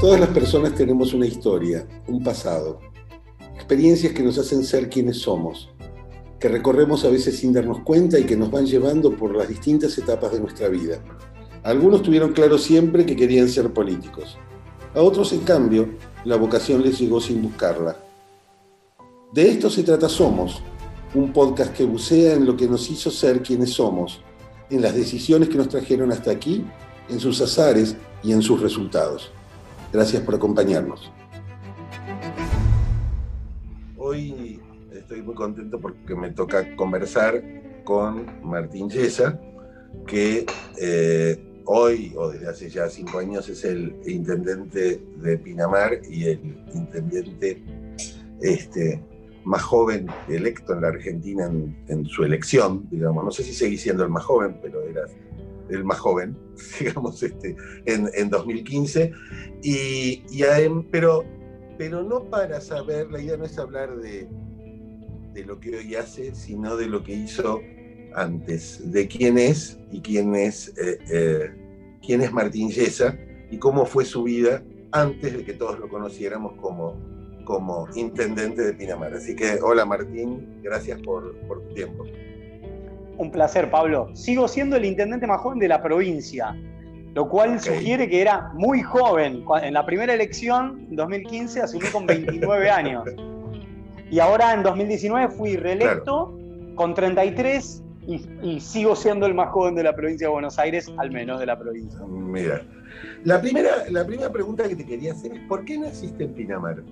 Todas las personas tenemos una historia, un pasado, experiencias que nos hacen ser quienes somos, que recorremos a veces sin darnos cuenta y que nos van llevando por las distintas etapas de nuestra vida. algunos tuvieron claro siempre que querían ser políticos. A otros, en cambio, la vocación les llegó sin buscarla. De esto se trata Somos, un podcast que bucea en lo que nos hizo ser quienes somos, en las decisiones que nos trajeron hasta aquí, en sus azares y en sus resultados. Gracias por acompañarnos. Hoy estoy muy contento porque me toca conversar con Martín Yesa, que eh, hoy o desde hace ya cinco años es el intendente de Pinamar y el intendente este, más joven electo en la Argentina en, su elección, digamos. No sé si seguí siendo el más joven, pero era el más joven, digamos, este, en, 2015. Y, pero, pero no para saber, la idea no es hablar de, de lo que hoy hace, sino de lo que hizo antes, de quién es y quién es, eh, eh, quién es Martín Yesa y cómo fue su vida antes de que todos lo conociéramos como, como intendente de Pinamar. Así que, hola Martín, gracias por, por tu tiempo. Un placer, Pablo. Sigo siendo el intendente más joven de la provincia, lo cual sugiere que era muy joven. En la primera elección, en 2015, asumí con 29 años. Y ahora en 2019 fui reelecto con 33 y, sigo siendo el más joven de la provincia de Buenos Aires, al menos de la provincia. Mira, la primera, la primera pregunta que te quería hacer es, ¿por qué naciste en Pinamar?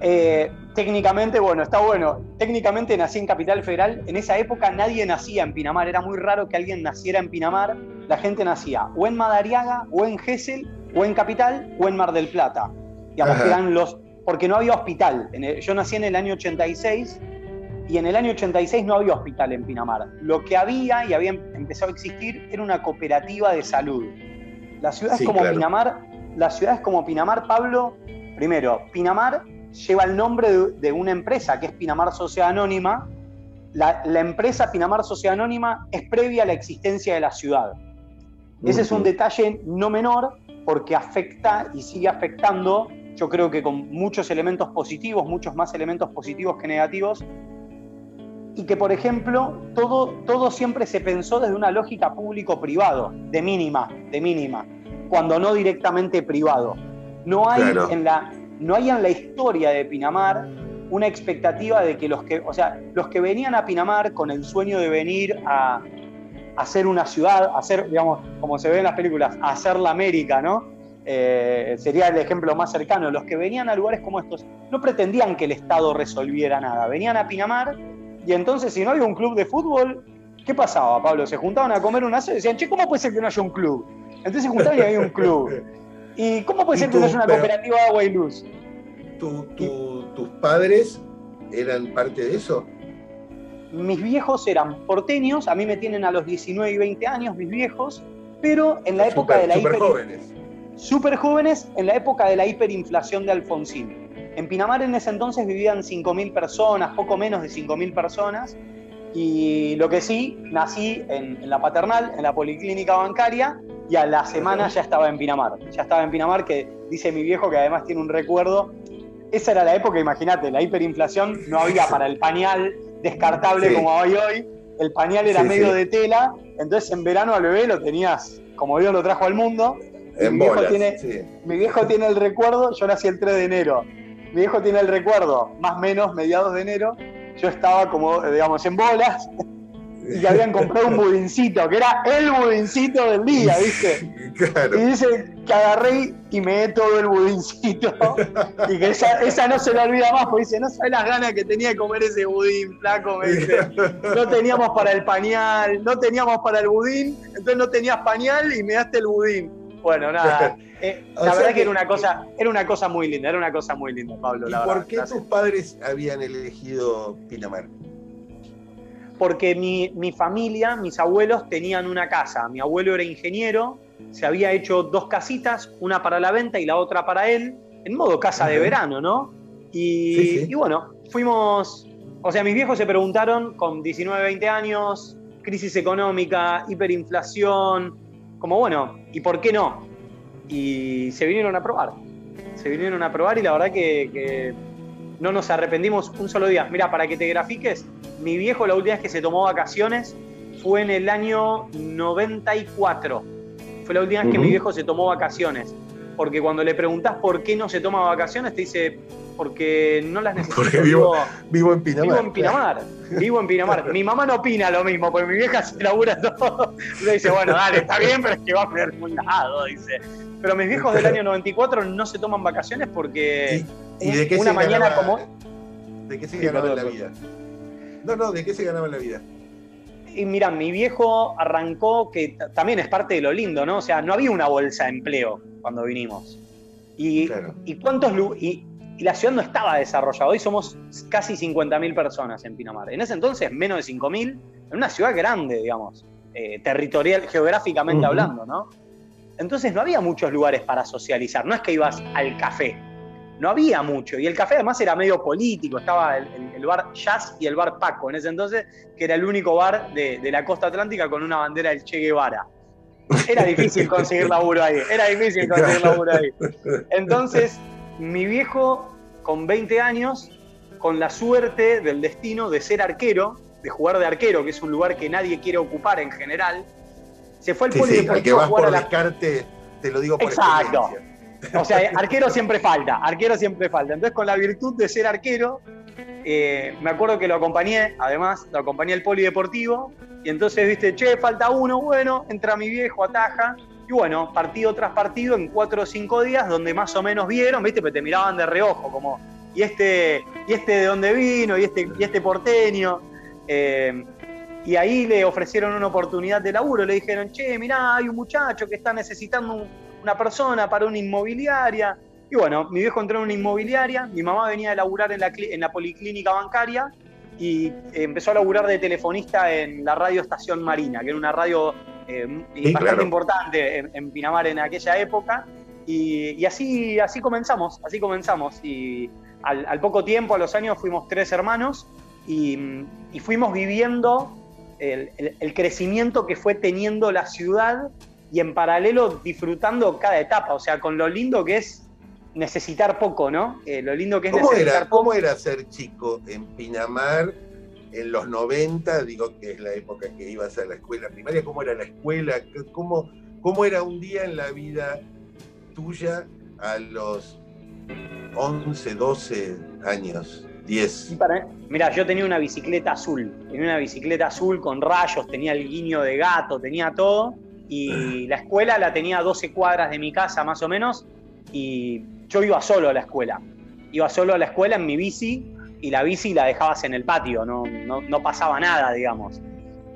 Eh, técnicamente, bueno, está bueno. Técnicamente nací en Capital Federal. En esa época nadie nacía en Pinamar. Era muy raro que alguien naciera en Pinamar. La gente nacía o en Madariaga, o en Gesell, o en Capital, o en Mar del Plata. Digamos que eran los. Porque no había hospital. yo nací en el año 86 y en el año 86 no había hospital en Pinamar. Lo que había y había empezado a existir era una cooperativa de salud. Las ciudades como Pinamar, las ciudades como Pinamar, Pablo, primero, Pinamar lleva el nombre de, una empresa que es Pinamar Sociedad Anónima. La, empresa Pinamar Sociedad Anónima es previa a la existencia de la ciudad. Ese es un detalle no menor porque afecta y sigue afectando, yo creo que con muchos elementos positivos, muchos más elementos positivos que negativos, y que, por ejemplo, todo, todo siempre se pensó desde una lógica público-privado, de mínima, de mínima, cuando no directamente privado. No hay en la, no hay en la historia de Pinamar una expectativa de que los que, o sea, los que venían a Pinamar con el sueño de venir a, hacer una ciudad, hacer, digamos, como se ve en las películas, hacer la América, ¿no? Eh, sería el ejemplo más cercano. Los que venían a lugares como estos no pretendían que el Estado resolviera nada. Venían a Pinamar y entonces, si no había un club de fútbol, ¿qué pasaba, Pablo? Se juntaban a comer un asado y decían, che, ¿cómo puede ser que no haya un club? Entonces se juntaban y había un club. ¿Y cómo puede ser que una cooperativa de agua y luz? ¿Tus padres eran parte de eso? Mis viejos eran porteños, a mí me tienen a los 19 y 20 años mis viejos, pero en la época de la super jóvenes. Súper jóvenes, en la época de la hiperinflación de Alfonsín. En Pinamar en ese entonces vivían 5.000 personas, poco menos de 5.000 personas, y lo que sí, nací en, la paternal, en la policlínica bancaria, y a la semana ya estaba en Pinamar. Ya estaba en Pinamar, que dice mi viejo que además tiene un recuerdo. Esa era la época, imagínate, la hiperinflación, no había para el pañal descartable como hay hoy, el pañal era medio de tela, entonces en verano al bebé lo tenías como Dios lo trajo al mundo. mi, viejo tiene, mi viejo tiene el recuerdo, yo nací el 3 de enero, mi viejo tiene el recuerdo, más o menos mediados de enero, yo estaba como, digamos, en bolas y habían comprado un budincito, que era el budincito del día, ¿viste? Y dice que agarré y me todo el budincito y que esa, no se la olvida más, porque dice, no sabes las ganas que tenía de comer ese budín, flaco, me dice. No teníamos para el pañal, no teníamos para el budín, entonces no tenías pañal y me daste el budín. Bueno, nada. Eh, la verdad que, era una cosa, era una cosa muy linda, era una cosa muy linda, Pablo. ¿Y por qué tus padres habían elegido Pinamar? Porque mi, mi, familia, mis abuelos tenían una casa. Mi abuelo era ingeniero, se había hecho dos casitas, una para la venta y la otra para él, en modo casa de verano, ¿no? Y, y bueno, fuimos, o sea, mis viejos se preguntaron con 19, 20 años, crisis económica, hiperinflación, como bueno, ¿y por qué no? y se vinieron a probar. Se vinieron a probar y la verdad que, no nos arrepentimos un solo día. Mira, para que te grafiques, mi viejo la última vez que se tomó vacaciones fue en el año 94. Fue la última vez que mi viejo se tomó vacaciones. Porque cuando le preguntás por qué no se toma vacaciones, te dice, porque no las necesito. Porque vivo, vivo en Pinamar. Vivo en Pinamar. Vivo en Pinamar. Mi mamá no opina lo mismo, porque mi vieja se labura todo. Le dice, bueno, dale, está bien, pero es que va a perder un lado, dice. Pero mis viejos del año 94 no se toman vacaciones porque ¿Y, de qué una mañana como... ¿De qué se ganaba la vida? No, no, ¿de qué se ganaba la vida? Y mira, mi viejo arrancó, que también es parte de lo lindo, ¿no? O sea, no había una bolsa de empleo cuando vinimos. Y, y cuántos y, y la ciudad no estaba desarrollada. Hoy somos casi 50.000 personas en Pinamar. En ese entonces, menos de 5.000, en una ciudad grande, digamos, eh, territorial, geográficamente hablando, ¿no? Entonces no había muchos lugares para socializar. No es que ibas al café. No había mucho. Y el café además era medio político. Estaba el, bar Jazz y el bar Paco en ese entonces, que era el único bar de, de la costa atlántica con una bandera del Che Guevara. Era difícil conseguir laburo ahí. Era difícil conseguir laburo ahí. Entonces, mi viejo, con 20 años, con la suerte del destino de ser arquero, de jugar de arquero, que es un lugar que nadie quiere ocupar en general, se fue al sí, polideportivo que vas a jugar por descarte, te lo digo por Exacto. O sea, arquero siempre falta, arquero siempre falta. Entonces, con la virtud de ser arquero, eh, me acuerdo que lo acompañé, además, lo acompañé al polideportivo, y entonces, viste, che, falta uno, bueno, entra mi viejo, ataja, y bueno, partido tras partido en cuatro o cinco días, donde más o menos vieron, ¿viste? Pero te miraban de reojo, como, ¿y este, y este de dónde vino? ¿Y este, y este porteño? Eh, y ahí le ofrecieron una oportunidad de laburo. Le dijeron, che, mirá, hay un muchacho que está necesitando una persona para una inmobiliaria. Y bueno, mi viejo entró en una inmobiliaria, mi mamá venía de laburar en la, en la policlínica bancaria y empezó a laburar de telefonista en la radio Estación Marina, que era una radio eh, bastante importante en, Pinamar en aquella época. Y, así, así comenzamos, así comenzamos. Y al, poco tiempo, a los años, fuimos tres hermanos y, fuimos viviendo el, crecimiento que fue teniendo la ciudad y en paralelo disfrutando cada etapa, o sea, con lo lindo que es necesitar poco, ¿no? Eh, lo lindo que es ¿Cómo necesitar era, ¿Cómo era ser chico en Pinamar en los 90, digo que es la época que ibas a la escuela primaria, cómo era la escuela, cómo, cómo era un día en la vida tuya a los 11, 12 años, 10. mira, yo tenía una bicicleta azul, tenía una bicicleta azul con rayos, tenía el guiño de gato, tenía todo, y la escuela la tenía a 12 cuadras de mi casa más o menos, y yo iba solo a la escuela. Iba solo a la escuela en mi bici y la bici la dejabas en el patio, no, no, pasaba nada, digamos.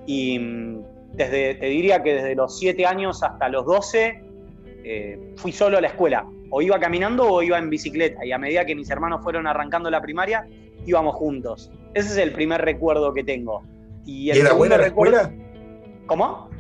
Y mm, desde, te diría que desde los 7 años hasta los 12 eh, fui solo a la escuela. O iba caminando o iba en bicicleta. Y a medida que mis hermanos fueron arrancando la primaria, íbamos juntos. Ese es el primer recuerdo que tengo. ¿Y, era buena la escuela? ¿Cómo?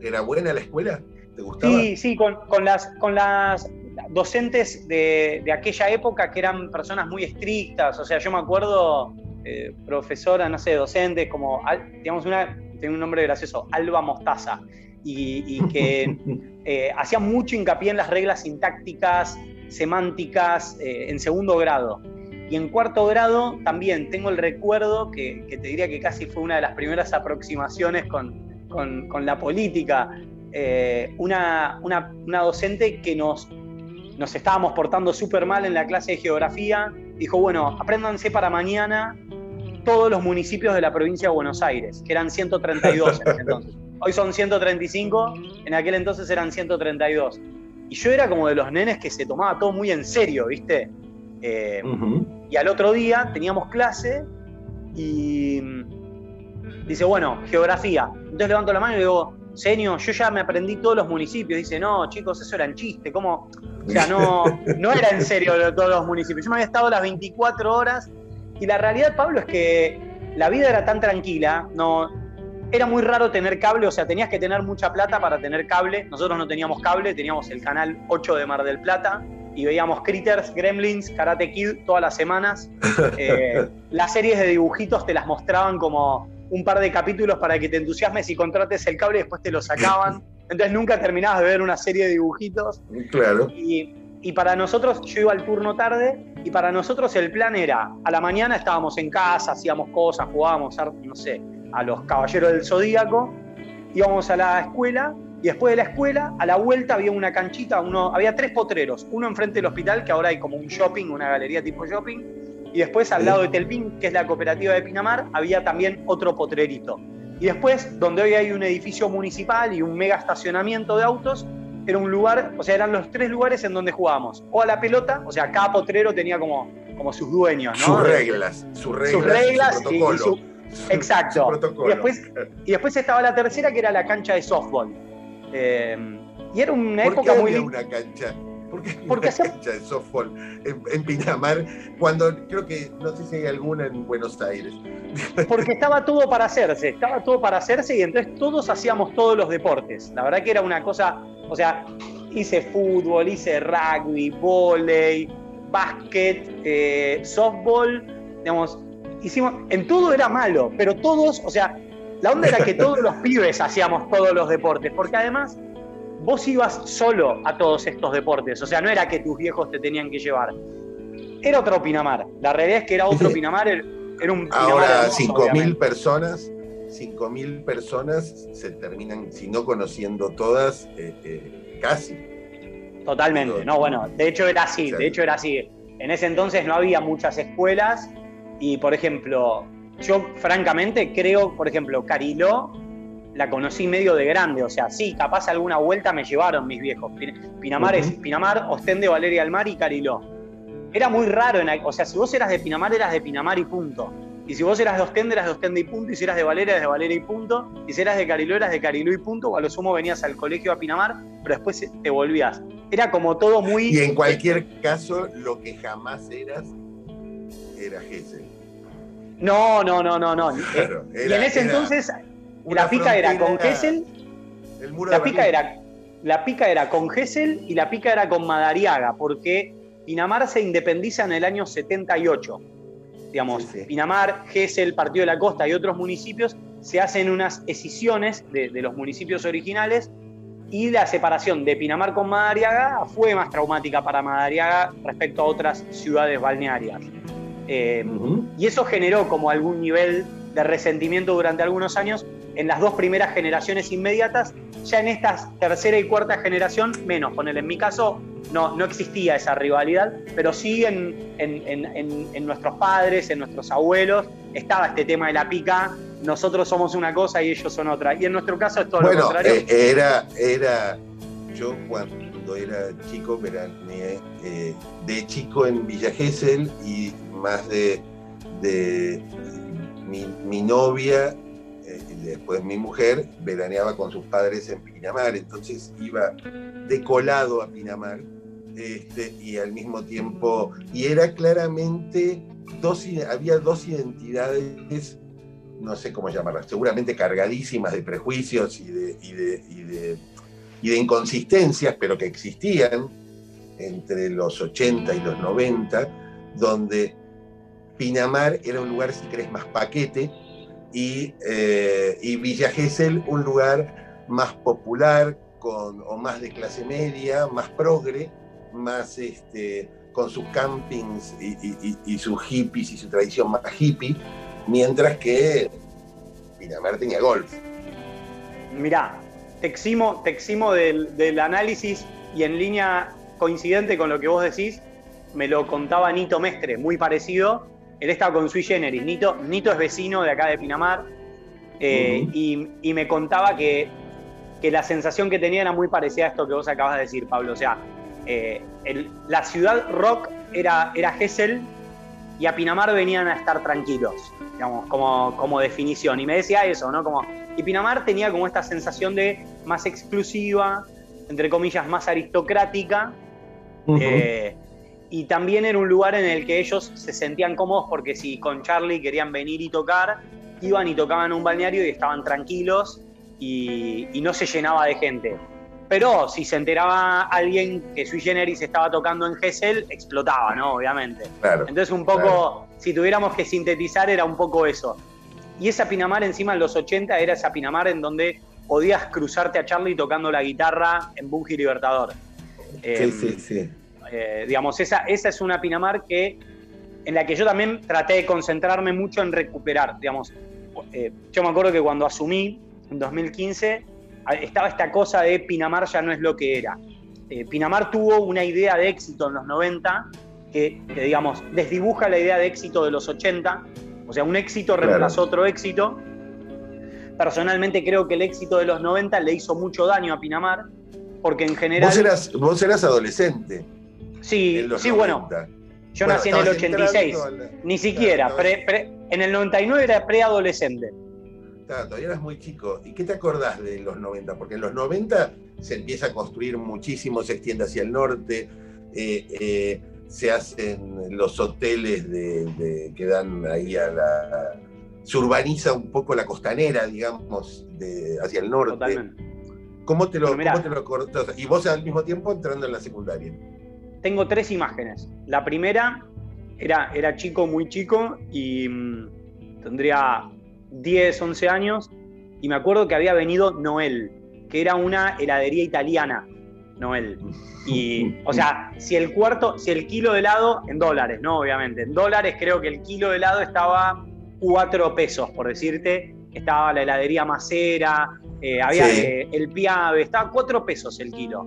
¿Era buena la escuela? ¿Te gustaba? Sí, sí, con, con, las, con las docentes de, aquella época que eran personas muy estrictas, o sea, yo me acuerdo, eh, profesora, no sé, docentes, como, digamos, una, tiene un nombre gracioso, Alba Mostaza, y, que eh, hacía mucho hincapié en las reglas sintácticas, semánticas, eh, en segundo grado. Y en cuarto grado también tengo el recuerdo, que, te diría que casi fue una de las primeras aproximaciones con, con, la política, una, una, una docente que nos nos estábamos portando súper mal en la clase de geografía, dijo, bueno, apréndanse para mañana todos los municipios de la provincia de Buenos Aires, que eran 132 en ese entonces. Hoy son 135, en aquel entonces eran 132. Y yo era como de los nenes que se tomaba todo muy en serio, ¿viste? Eh, y al otro día teníamos clase y dice, bueno, geografía. Entonces levanto la mano y digo, Senio, yo ya me aprendí todos los municipios. Dice, no, chicos, eso era en chiste. ¿Cómo? O sea, no, no era en serio todos los municipios. Yo me había estado las 24 horas y la realidad, Pablo, es que la vida era tan tranquila, no, era muy raro tener cable, o sea, tenías que tener mucha plata para tener cable. Nosotros no teníamos cable, teníamos el canal 8 de Mar del Plata y veíamos Critters, Gremlins, Karate Kid todas las semanas. Eh, las series de dibujitos te las mostraban como un par de capítulos para que te entusiasmes y contrates el cable y después te lo sacaban. entonces nunca terminabas de ver una serie de dibujitos. Claro. Y, y para nosotros, yo iba al turno tarde, y para nosotros el plan era, a la mañana estábamos en casa, hacíamos cosas, jugábamos, no sé, a los Caballeros del Zodíaco, íbamos a la escuela, y después de la escuela, a la vuelta había una canchita, uno, había tres potreros, uno enfrente del hospital, que ahora hay como un shopping, una galería tipo shopping, y después al lado de Telpín, que es la cooperativa de Pinamar, había también otro potrerito. Y después, donde hoy hay un edificio municipal y un mega estacionamiento de autos, era un lugar, o sea, eran los tres lugares en donde jugábamos. O a la pelota, o sea, cada potrero tenía como, como sus dueños, ¿no? Sus reglas, sus reglas, sus reglas y, su exacto. y, después, y después estaba la tercera, que era la cancha de softball. Eh, y era una ¿Por época qué muy... Había una cancha? ¿Por qué Porque una cancha de softball en, Pinamar? Cuando creo que, no sé si hay alguna en Buenos Aires. Porque estaba todo para hacerse, estaba todo para hacerse y entonces todos hacíamos todos los deportes. La verdad que era una cosa o sea, hice fútbol, hice rugby, volei, básquet, eh, softball, digamos, hicimos, en todo era malo, pero todos, o sea, la onda era que todos los pibes hacíamos todos los deportes, porque además vos ibas solo a todos estos deportes, o sea, no era que tus viejos te tenían que llevar. Era otro Pinamar, la realidad es que era otro Pinamar, era un Pinamar Ahora 5.000 personas 5.000 personas se terminan, si no conociendo todas, eh, eh, casi. Totalmente, no, bueno, de hecho era así, de hecho era así. En ese entonces no había muchas escuelas y, por ejemplo, yo francamente creo, por ejemplo, Cariló la conocí medio de grande, o sea, sí, capaz alguna vuelta me llevaron mis viejos. Pinamar es Pinamar, Ostende, Valeria del Mar y Cariló. Era muy raro, en, o sea, si vos eras de Pinamar, eras de Pinamar y punto. Y si vos eras de Ostende, eras de Ostende y punto. Y si eras de Valeria, eras de Valeria y punto. Y si eras de Cariló, eras de Cariló y punto. O a lo sumo venías al colegio a Pinamar, pero después te volvías. Era como todo muy. Y en cualquier caso, lo que jamás eras era Gessel. No, no, no, no, no. y en ese entonces la pica era con Gessel. El muro la pica era la pica era con Gessel y la pica era con Madariaga, porque Pinamar se independiza en el año 78 digamos, Pinamar, Gesell, Partido de la Costa y otros municipios, se hacen unas escisiones de, los municipios originales y la separación de Pinamar con Madariaga fue más traumática para Madariaga respecto a otras ciudades balnearias. Eh, y eso generó como algún nivel de resentimiento durante algunos años en las dos primeras generaciones inmediatas, ya en esta tercera y cuarta generación menos. Ponele, en mi caso no, no existía esa rivalidad, pero sí en, en, nuestros padres, en nuestros abuelos, estaba este tema de la pica, nosotros somos una cosa y ellos son otra. Y en nuestro caso es todo lo contrario. Eh, era, era, yo cuando era chico, veraneé eh, de chico en Villa Gesell y más de, de mi, mi novia después mi mujer veraneaba con sus padres en Pinamar, entonces iba de colado a Pinamar este, y al mismo tiempo, y era claramente, dos, había dos identidades, no sé cómo llamarlas, seguramente cargadísimas de prejuicios y de, y de, y de inconsistencias, pero que existían entre los 80 y los 90, donde Pinamar era un lugar, si crees, más paquete, y, eh, y Villa Gesell un lugar más popular con, o más de clase media, más progre, más este, con sus campings y, sus hippies y su tradición más hippie, mientras que Pinamar tenía golf. Mirá, te eximo, del, del análisis y en línea coincidente con lo que vos decís, me lo contaba Nito Mestre, muy parecido, él estaba con Sui Generis. Nito, Nito es vecino de acá de Pinamar eh, y, me contaba que, la sensación que tenía era muy parecida a esto que vos acabas de decir, Pablo. O sea, eh, la ciudad rock era, era Gessel y a Pinamar venían a estar tranquilos, digamos, como, como definición. Y me decía eso, ¿no? Como, y Pinamar tenía como esta sensación de más exclusiva, entre comillas, más aristocrática y también era un lugar en el que ellos se sentían cómodos porque si con Charlie querían venir y tocar, iban y tocaban un balneario y estaban tranquilos y, no se llenaba de gente. Pero si se enteraba alguien que Sui Generis estaba tocando en Gessel, explotaba, ¿no? Obviamente. Entonces un poco, si tuviéramos que sintetizar, era un poco eso. Y esa Pinamar encima en los 80 era esa Pinamar en donde podías cruzarte a Charlie tocando la guitarra en Bungie Libertador. Sí, Em, sí, sí. Eh, digamos, esa, esa es una Pinamar que, en la que yo también traté de concentrarme mucho en recuperar. Digamos, Eh, yo me acuerdo que cuando asumí en 2015 a- estaba esta cosa de Pinamar ya no es lo que era. Eh, Pinamar tuvo una idea de éxito en los 90 que, que, digamos, desdibuja la idea de éxito de los 80. O sea, un éxito Claro. reemplazó otro éxito. Personalmente creo que el éxito de los 90 le hizo mucho daño a Pinamar, porque en general... Vos eras, vos eras adolescente. Sí, en los sí, bueno, 90. yo Bueno, nací en el estabas 86. entrando a la- Ni siquiera, Claro, pre- pre- en el 99 era preadolescente. Claro, todavía eras muy chico. ¿Y qué te acordás de los 90? Porque en los 90 se empieza a construir muchísimo, se extiende hacia el norte, eh, eh, se hacen los hoteles de, de- que dan ahí a la... Se urbaniza un poco la costanera, digamos, de, hacia el norte. Totalmente. ¿Cómo te lo, mirá. cómo te lo acordás? Y vos al mismo tiempo entrando en la secundaria. Tengo tres imágenes. La primera era, era chico, muy chico, y mm, tendría 10, 11 años, y me acuerdo que había venido Noel, que era una heladería italiana, Noel. Y, o sea, si el cuarto, si el kilo de helado, en dólares, ¿no? Obviamente. En dólares creo que el kilo de helado estaba 4 pesos, por decirte. Estaba la heladería Macera, eh, había Sí. eh, el Piave, estaba 4 pesos el kilo.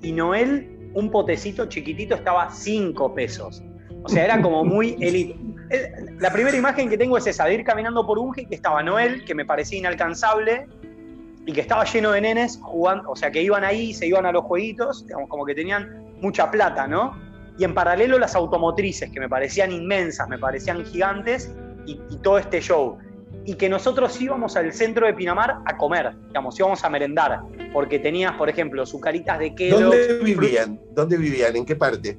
Y Noel, un potecito chiquitito, estaba 5 pesos. O sea, era como muy elite. El- La primera imagen que tengo es esa, de ir caminando por un que estaba Noel, que me parecía inalcanzable, y que estaba lleno de nenes jugando, o sea, que iban ahí, se iban a los jueguitos, digamos, como que tenían mucha plata, ¿no? Y en paralelo las automotrices, que me parecían inmensas, me parecían gigantes, y, y todo este show. Y que nosotros íbamos al centro de Pinamar a comer, digamos, íbamos a merendar, porque tenías, por ejemplo, sucaritas de Kellogg's. ¿Dónde vivían? ¿Dónde vivían? ¿En qué parte?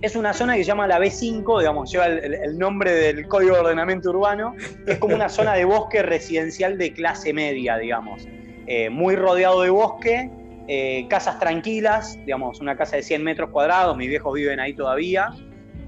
Es una zona que se llama la B5, digamos, lleva el nombre del Código de Ordenamiento Urbano. Es como una zona de bosque residencial de clase media, digamos. Eh, muy rodeado de bosque, eh, casas tranquilas, digamos, una casa de 100 metros cuadrados, mis viejos viven ahí todavía.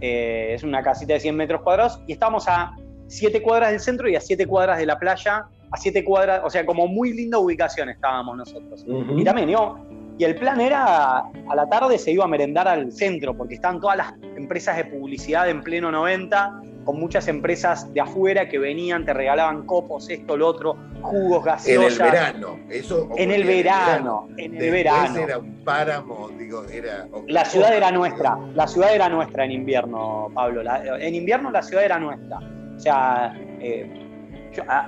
Eh, es una casita de 100 metros cuadrados y estamos a 7 cuadras del centro y a 7 cuadras de la playa, a 7 cuadras, o sea, como muy linda ubicación estábamos nosotros. Y también, digo, y el plan era, a la tarde se iba a merendar al centro, porque estaban todas las empresas de publicidad en pleno 90, con muchas empresas de afuera que venían, te regalaban copos, esto, lo otro, jugos, En el gaseosas. verano. Eso En el verano, en el verano. era un páramo, digo, era. La ciudad era nuestra, la ciudad era nuestra en invierno, Pablo. La- en invierno la ciudad era nuestra. O sea, eh,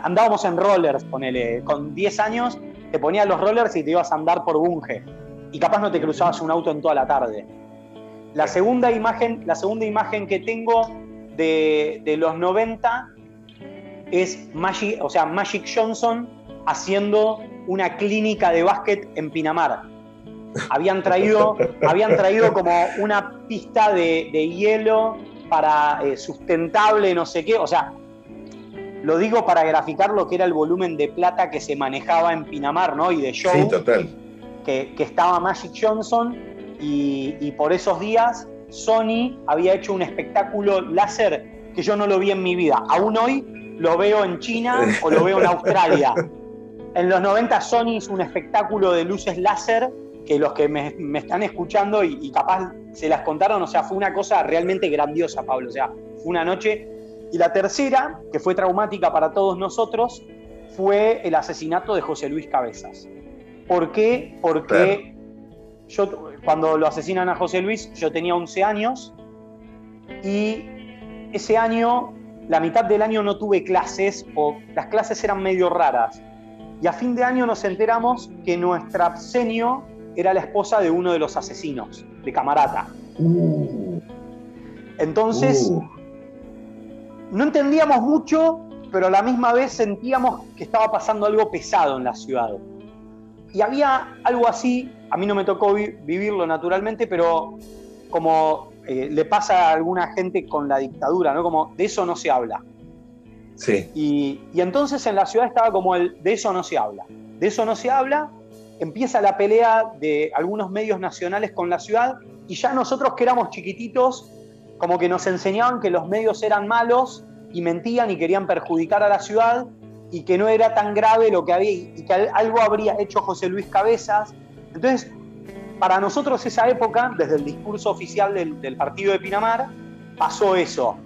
andábamos en rollers, ponele, con 10 años te ponías los rollers y te ibas a andar por Bunge. Y capaz no te cruzabas un auto en toda la tarde. La segunda imagen, la segunda imagen que tengo de, de los 90 es Magic, o sea, Magic Johnson haciendo una clínica de básquet en Pinamar. Habían traído, habían traído como una pista de, de hielo para eh, sustentable, no sé qué. O sea, lo digo para graficar lo que era el volumen de plata que se manejaba en Pinamar, ¿no? Y de show Sí, total. que, que estaba Magic Johnson y, y por esos días Sony había hecho un espectáculo láser que yo no lo vi en mi vida. Aún hoy lo veo en China o lo veo en Australia. En los 90 Sony hizo un espectáculo de luces láser que los que me, me están escuchando y, y capaz se las contaron, o sea, fue una cosa realmente grandiosa, Pablo. O sea, fue una noche. Y la tercera, que fue traumática para todos nosotros, fue el asesinato de José Luis Cabezas. ¿Por qué? Porque yo cuando lo asesinan a José Luis, yo tenía 11 años y ese año, la mitad del año no tuve clases o las clases eran medio raras. Y a fin de año nos enteramos que nuestra absenio era la esposa de uno de los asesinos, de Camarata. Uh, Entonces, uh. no entendíamos mucho, pero a la misma vez sentíamos que estaba pasando algo pesado en la ciudad. Y había algo así, a mí no me tocó vi- vivirlo naturalmente, pero como eh, le pasa a alguna gente con la dictadura, ¿no? Como de eso no se habla. Sí. Y, y entonces en la ciudad estaba como el de eso no se habla. De eso no se habla, empieza la pelea de algunos medios nacionales con la ciudad y ya nosotros que éramos chiquititos, como que nos enseñaban que los medios eran malos y mentían y querían perjudicar a la ciudad y que no era tan grave lo que había y que algo habría hecho José Luis Cabezas. Entonces, para nosotros esa época, desde el discurso oficial del, partido de Pinamar, pasó eso.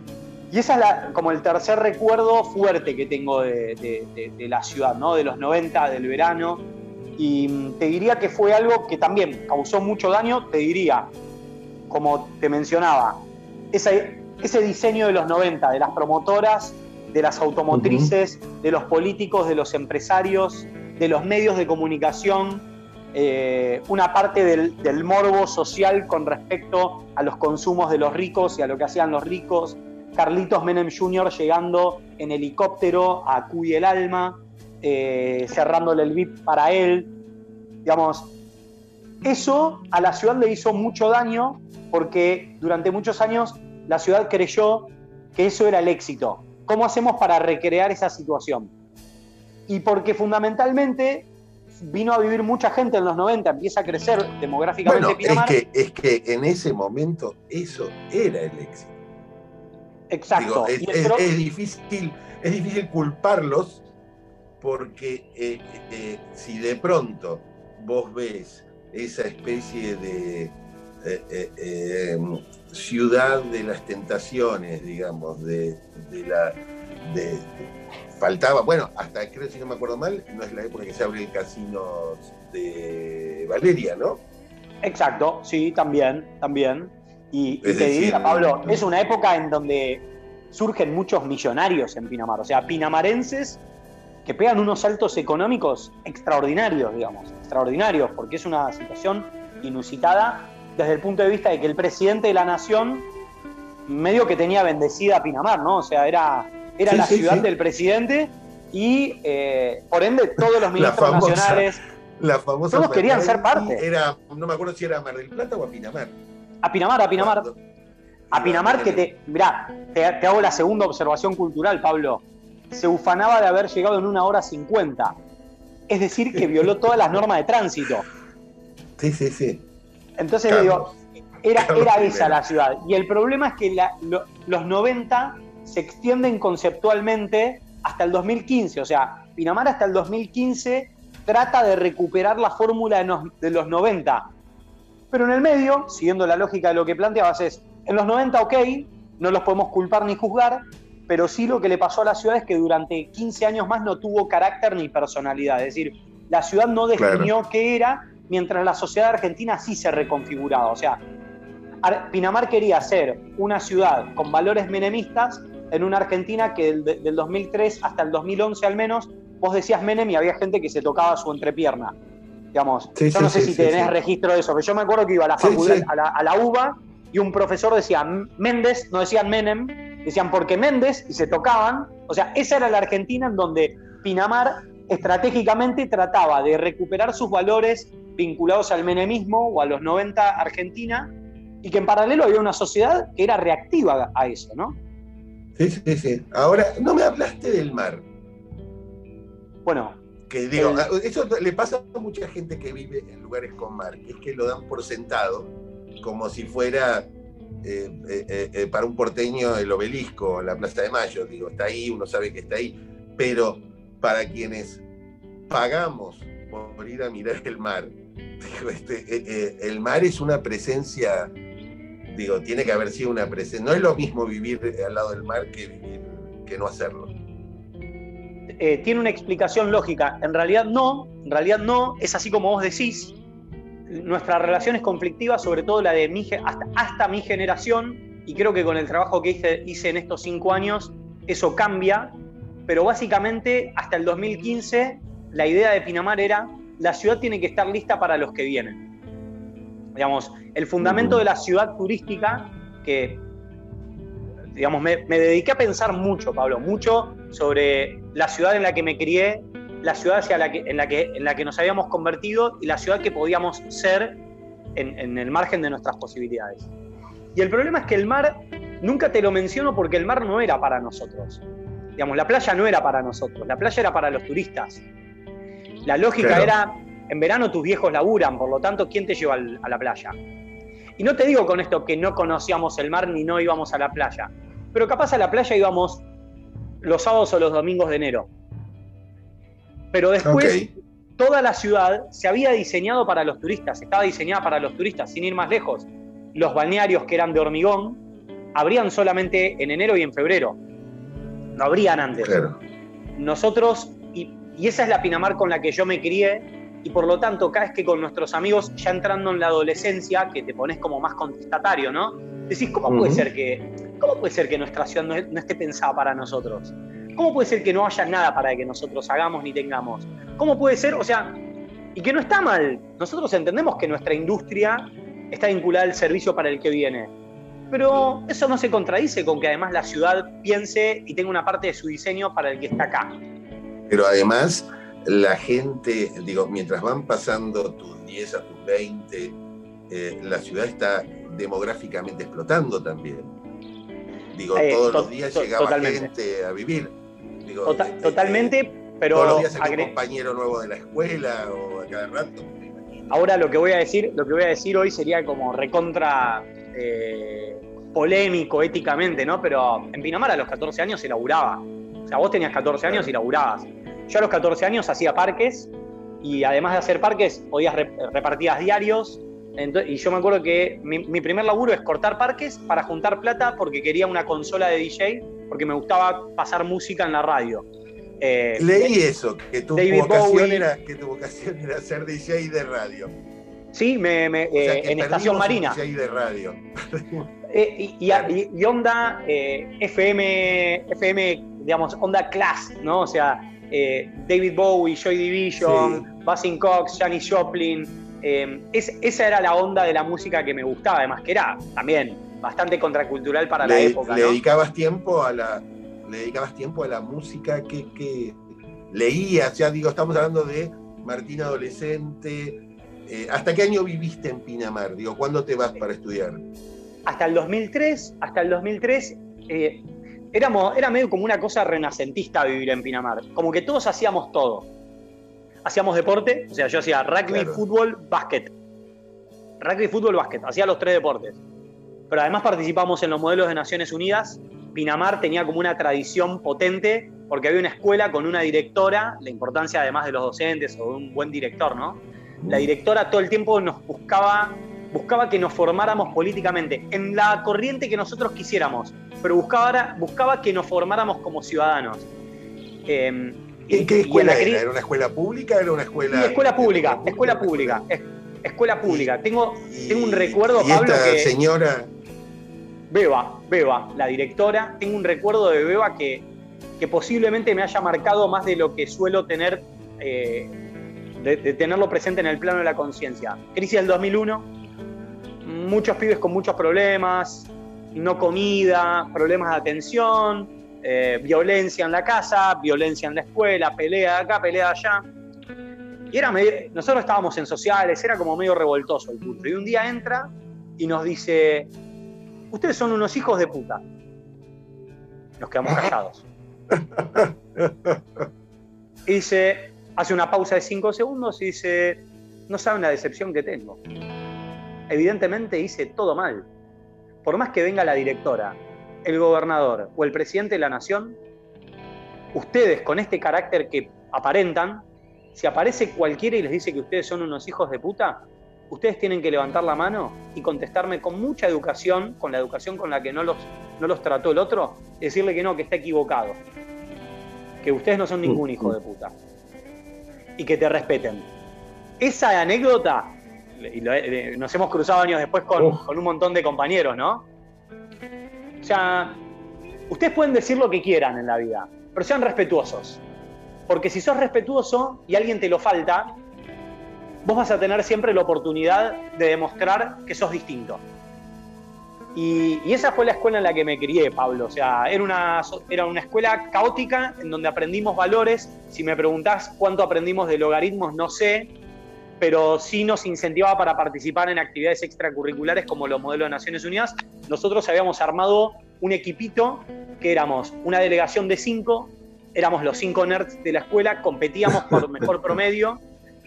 Y ese es como el tercer recuerdo fuerte que tengo de, la ciudad, ¿no? de los 90, del verano. Y te diría que fue algo que también causó mucho daño, te diría, como te mencionaba, ese, ese diseño de los 90, de las promotoras de las automotrices, de los políticos, de los empresarios, de los medios de comunicación, eh, una parte del, morbo social con respecto a los consumos de los ricos y a lo que hacían los ricos. Carlitos Menem Jr. llegando en helicóptero a Cuy el Alma, eh, cerrándole el VIP para él. Digamos, eso a la ciudad le hizo mucho daño porque durante muchos años la ciudad creyó que eso era el éxito, ¿Cómo hacemos para recrear esa situación? Y porque fundamentalmente vino a vivir mucha gente en los 90, empieza a crecer demográficamente bueno, Es que, es que en ese momento eso era el éxito. Exacto. es, difícil, es difícil culparlos porque eh, eh, si de pronto vos ves esa especie de eh, em, ciudad de las tentaciones, digamos, de, la... De, faltaba, bueno, hasta creo, si no me acuerdo mal, no es la época que se abre el casino de Valeria, ¿no? Exacto, sí, también, también. Y, te diría, Pablo, es una época en donde surgen muchos millonarios en Pinamar, o sea, pinamarenses que pegan unos saltos económicos extraordinarios, digamos, extraordinarios, porque es una situación inusitada desde el punto de vista de que el presidente de la nación medio que tenía bendecida a Pinamar, ¿no? O sea, era, era la ciudad del presidente y eh, por ende todos los ministros nacionales. La famosa todos querían ser parte. Era, no me acuerdo si era Mar del Plata o a Pinamar. A Pinamar, a Pinamar. A Pinamar que te. Mirá, te, te, hago la segunda observación cultural, Pablo. Se ufanaba de haber llegado en una hora cincuenta. Es decir, que violó todas las normas de tránsito. Sí, sí, sí. Entonces digo, era, era esa la ciudad. Y el problema es que los 90 se extienden conceptualmente hasta el 2015. O sea, Pinamar hasta el 2015 trata de recuperar la fórmula de los 90. Pero en el medio, siguiendo la lógica de lo que planteabas, es, en los 90, ok, no los podemos culpar ni juzgar, pero sí lo que le pasó a la ciudad es que durante 15 años más no tuvo carácter ni personalidad. Es decir, la ciudad no definió qué era mientras la sociedad argentina sí se reconfiguraba. O sea, Pinamar quería ser una ciudad con valores menemistas en una Argentina que del, 2003 hasta el 2011 al menos, vos decías Menem y había gente que se tocaba su entrepierna. Digamos, yo no sé si tenés registro de eso, pero yo me acuerdo que iba a la facultad, a la, UBA, y un profesor decía Méndez, no decían Menem, decían porque Méndez, y se tocaban. O sea, esa era la Argentina en donde Pinamar estratégicamente trataba de recuperar sus valores vinculados al menemismo o a los 90 Argentina, y que en paralelo había una sociedad que era reactiva a eso, ¿no? Sí, sí, sí. Ahora, no me hablaste del mar. Bueno. Que digo, eso le pasa a mucha gente que vive en lugares con mar, que es que lo dan por sentado, como si fuera eh, eh, eh, para un porteño el obelisco, la Plaza de Mayo, digo, está ahí, uno sabe que está ahí, pero para quienes pagamos por ir a mirar el mar, este, el mar es una presencia, digo, tiene que haber sido una presencia. No es lo mismo vivir al lado del mar que vivir, que no hacerlo. Tiene una explicación lógica. En realidad no, en realidad no, es así como vos decís. Nuestra relación es conflictiva, sobre todo la de mi, hasta, hasta mi generación, y creo que con el trabajo que hice, hice en estos cinco años, eso cambia, pero básicamente hasta el 2015 la idea de Pinamar era la ciudad tiene que estar lista para los que vienen. Digamos, el fundamento de la ciudad turística, que digamos, me, dediqué a pensar mucho, Pablo, mucho sobre la ciudad en la que me crié, la ciudad hacia la que, en, la que, en la que nos habíamos convertido y la ciudad que podíamos ser en, en el margen de nuestras posibilidades. Y el problema es que el mar, nunca te lo menciono porque el mar no era para nosotros. Digamos, la playa no era para nosotros, la playa era para los turistas. La lógica era, en verano tus viejos laburan, por lo tanto, ¿quién te lleva a la playa? Y no te digo con esto que no conocíamos el mar ni no íbamos a la playa, pero capaz a la playa íbamos los sábados o los domingos de enero. Pero después toda la ciudad se había diseñado para los turistas, estaba diseñada para los turistas, sin ir más lejos. Los balnearios que eran de hormigón abrían solamente en enero y en febrero. No abrían antes. Nosotros, y, y esa es la Pinamar con la que yo me crié, y por lo tanto, cada vez que con nuestros amigos, ya entrando en la adolescencia, que te pones como más contestatario, ¿no? Decís, ¿cómo puede ser que, cómo puede ser que nuestra ciudad no, no, esté pensada para nosotros? ¿Cómo puede ser que no haya nada para que nosotros hagamos ni tengamos? ¿Cómo puede ser? O sea, y que no está mal. Nosotros entendemos que nuestra industria está vinculada al servicio para el que viene. Pero eso no se contradice con que además la ciudad piense y tenga una parte de su diseño para el que está acá. Pero además la gente, digo, mientras van pasando tus 10 a tus 20, eh, la ciudad está demográficamente explotando también. Digo, eh, todos los días llegaba gente a vivir. Tota- eh, totalmente, pero. Todos los días hay un compañero nuevo de la escuela o a cada rato. Ahora lo que voy a decir, lo que voy a decir hoy sería como recontra polémico éticamente, ¿no? Pero en Pinamar a los 14 años se laburaba. O sea, vos tenías 14 años y laburabas. Yo a los 14 años hacía parques y además de hacer parques podías repartir diarios. Y yo me acuerdo que mi, primer laburo es cortar parques para juntar plata porque quería una consola de DJ porque me gustaba pasar música en la radio. Eh, Leí eso, que tu, vocación era, que tu vocación era ser DJ de radio. Sí, me, eh, en Estación Marina. DJ de radio. Eh, y, onda FM, FM, digamos, onda class, ¿no? O sea, eh, David Bowie, Joy Division, sí. Cox, Janis Joplin. Eh, esa era la onda de la música que me gustaba, además que era también bastante contracultural para la época. ¿Le dedicabas tiempo a la, le dedicabas tiempo a la música que, leías? Ya digo, estamos hablando de Martín adolescente. Eh, ¿Hasta qué año viviste en Pinamar? Digo, ¿cuándo te vas para estudiar? Hasta el 2003, hasta el 2003 era medio como una cosa renacentista vivir en Pinamar. Como que todos hacíamos todo. Hacíamos deporte, o sea, yo hacía rugby, fútbol, básquet. Rugby, fútbol, básquet. Hacía los tres deportes. Pero además participamos en los modelos de Naciones Unidas. Pinamar tenía como una tradición potente porque había una escuela con una directora, la importancia además de los docentes o de un buen director, ¿no? La directora todo el tiempo nos buscaba buscaba que nos formáramos políticamente en la corriente que nosotros quisiéramos, pero buscaba, buscaba que nos formáramos como ciudadanos. Eh, ¿En qué escuela era? ¿Era una escuela pública? ¿Era una escuela? escuela pública, escuela pública, escuela pública. tengo, tengo un recuerdo, Pablo, que. señora. Beba, Beba, la directora, tengo un recuerdo de Beba que, que posiblemente me haya marcado más de lo que suelo tener, eh, de, de, tenerlo presente en el plano de la conciencia. Crisis del 2001, muchos pibes con muchos problemas, no comida, problemas de atención, eh, violencia en la casa, violencia en la escuela, pelea de acá, pelea de allá. Y era nosotros estábamos en sociales, era como medio revoltoso el punto. Y un día entra y nos dice, ustedes son unos hijos de puta. Nos quedamos callados. Y dice, hace una pausa de cinco segundos y dice, no saben la decepción que tengo evidentemente hice todo mal. Por más que venga la directora, el gobernador o el presidente de la nación, ustedes con este carácter que aparentan, si aparece cualquiera y les dice que ustedes son unos hijos de puta, ustedes tienen que levantar la mano y contestarme con mucha educación, con la educación con la que no los, no los trató el otro, decirle que no, que está equivocado, que ustedes no son ningún hijo de puta y que te respeten. Esa anécdota y eh, nos hemos cruzado años después con, un montón de compañeros, ¿no? O sea, ustedes pueden decir lo que quieran en la vida, pero sean respetuosos. Porque si sos respetuoso y alguien te lo falta, vos vas a tener siempre la oportunidad de demostrar que sos distinto. Y, y, esa fue la escuela en la que me crié, Pablo. O sea, era una, era una escuela caótica en donde aprendimos valores. Si me preguntás cuánto aprendimos de logaritmos, no sé pero sí nos incentivaba para participar en actividades extracurriculares como los modelos de Naciones Unidas. Nosotros habíamos armado un equipito que éramos una delegación de cinco, éramos los cinco nerds de la escuela, competíamos por mejor promedio.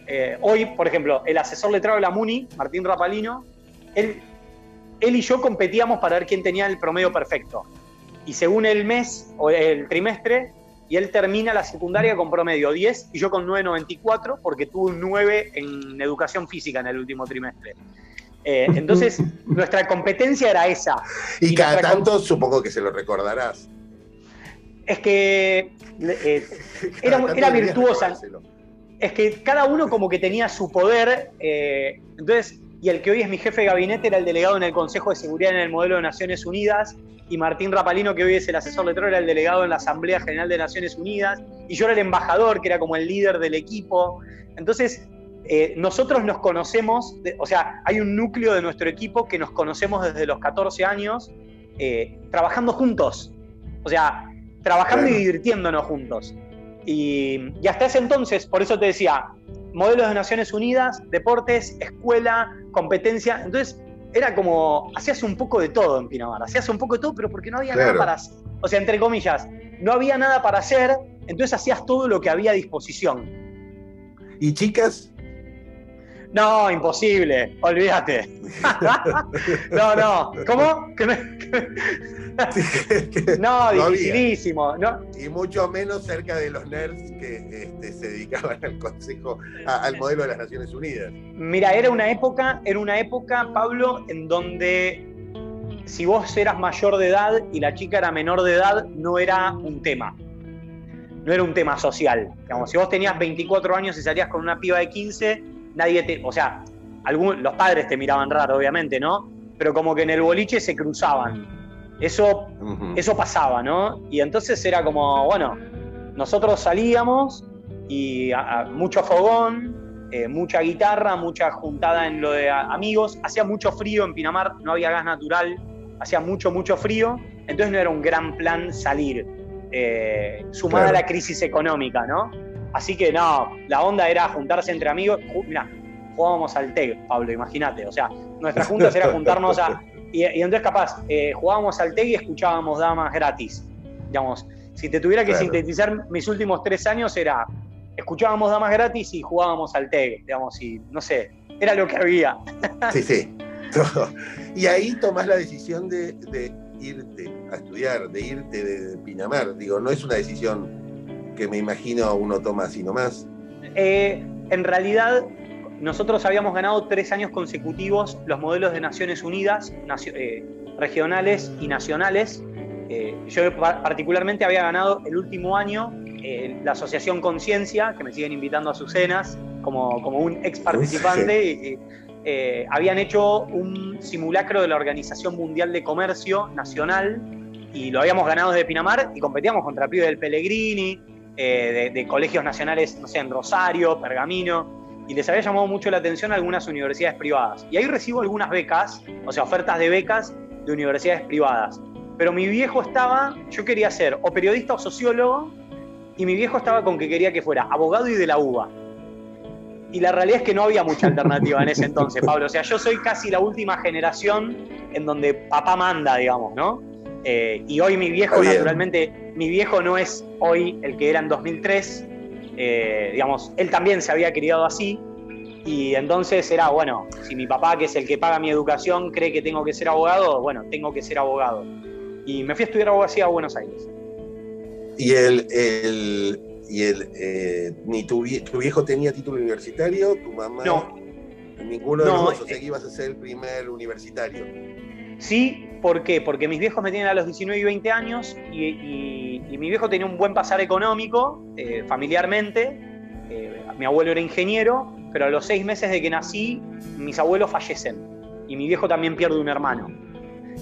Eh, hoy, por ejemplo, el asesor letrado de la MUNI, Martín Rapalino, él, él y yo competíamos para ver quién tenía el promedio perfecto. Y según el mes o el trimestre, y él termina la secundaria con promedio 10 y yo con 9.94 porque tuve un 9 en educación física en el último trimestre. Eh, entonces, nuestra competencia era esa. Y, cada tanto supongo que se lo recordarás. Es que eh, era, virtuosa. Es que cada uno como que tenía su poder. Eh, entonces, y el que hoy es mi jefe de gabinete era el delegado en el Consejo de Seguridad en el modelo de Naciones Unidas, y Martín Rapalino, que hoy es el asesor letrado, era el delegado en la Asamblea General de Naciones Unidas, y yo era el embajador, que era como el líder del equipo. Entonces, eh, nosotros nos conocemos, o sea, hay un núcleo de nuestro equipo que nos conocemos desde los 14 años, eh, trabajando juntos, o sea, trabajando y divirtiéndonos juntos. Y, y, hasta ese entonces, por eso te decía, modelos de Naciones Unidas, deportes, escuela, competencia. Entonces, era como, hacías un poco de todo en Pinamar, hacías un poco de todo, pero porque no había nada para hacer. O sea, entre comillas, no había nada para hacer, entonces hacías todo lo que había a disposición. ¿Y chicas? No, imposible, olvídate. no, no. ¿Cómo? no, dificilísimo. Y mucho menos cerca de los nerds que este, se dedicaban al consejo, al modelo de las Naciones Unidas. Mira, era una época, era una época, Pablo, en donde si vos eras mayor de edad y la chica era menor de edad, no era un tema. No era un tema social. Digamos, si vos tenías 24 años y salías con una piba de 15, nadie te. O sea, los padres te miraban raro, obviamente, ¿no? Pero como que en el boliche se cruzaban. Eso, eso pasaba, ¿no? Y entonces era como, bueno, nosotros salíamos y mucho fogón, eh, mucha guitarra, mucha juntada en lo de amigos. Hacía mucho frío en Pinamar, no había gas natural, hacía mucho, mucho frío. Entonces no era un gran plan salir, eh, sumada a la crisis económica, ¿no? Así que no, la onda era juntarse entre amigos. Mira, jugábamos al TEG, Pablo, imagínate. O sea, nuestras juntas era juntarnos a. Y, entonces, capaz, eh, jugábamos al TEG y escuchábamos damas gratis. Digamos, si te tuviera que sintetizar mis últimos tres años, era. Escuchábamos damas gratis y jugábamos al TEG, digamos, y no sé, era lo que había. Sí, sí. Y ahí tomás la decisión de, de irte a estudiar, de irte de Pinamar. Digo, no es una decisión que me imagino uno toma así nomás? Eh, en realidad, nosotros habíamos ganado tres años consecutivos los modelos de Naciones Unidas, eh, regionales y nacionales. Eh, yo particularmente había ganado el último año la Asociación Conciencia, que me siguen invitando a sus cenas como, como un ex participante. habían hecho un simulacro de la Organización Mundial de Comercio Nacional y lo habíamos ganado desde Pinamar y competíamos contra Pío del Pellegrini, eh, de, colegios nacionales, no sé, en Rosario, Pergamino, y les había llamado mucho la atención algunas universidades privadas. Y ahí recibo algunas becas, o sea, ofertas de becas de universidades privadas. Pero mi viejo estaba, yo quería ser o periodista o sociólogo, y mi viejo estaba con que quería que fuera abogado y de la UBA. Y la realidad es que no había mucha alternativa en ese entonces, Pablo. O sea, yo soy casi la última generación en donde papá manda, digamos, ¿no? Eh, y hoy mi viejo, naturalmente, mi viejo no es hoy el que era en 2003. Eh, digamos, él también se había criado así. Y entonces era, bueno, si mi papá, que es el que paga mi educación, cree que tengo que ser abogado, bueno, tengo que ser abogado. Y me fui a estudiar abogacía a Buenos Aires. ¿Y el, y el eh, ni tu, viejo tenía título universitario? ¿Tu mamá? No. Ninguno de los dos, o sea que ibas a ser el primer universitario. Sí, ¿por qué? Porque mis viejos me tienen a los 19 y 20 años y, mi viejo tenía un buen pasar económico, eh, familiarmente. Eh, mi abuelo era ingeniero, pero a los seis meses de que nací, mis abuelos fallecen y mi viejo también pierde un hermano.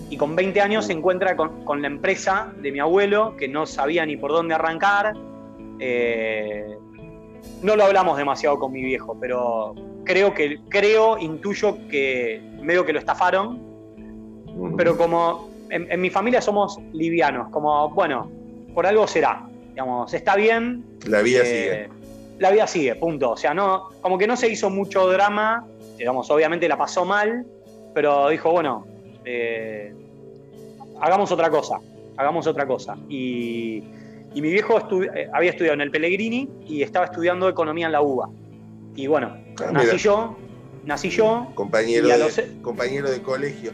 Y con 20 años se encuentra con, la empresa de mi abuelo, que no sabía ni por dónde arrancar. Eh, no lo hablamos demasiado con mi viejo, pero creo que, creo, intuyo que medio que lo estafaron pero como en, mi familia somos livianos, como, bueno, por algo será, digamos, está bien. La vida eh, sigue. La vida sigue, punto. O sea, no, como que no se hizo mucho drama, digamos, obviamente la pasó mal, pero dijo, bueno, eh, hagamos otra cosa, hagamos otra cosa. Y, mi viejo eh, había estudiado en el Pellegrini y estaba estudiando economía en la UBA. Y bueno, ah, nací yo, nací yo. Compañero, de, compañero de colegio.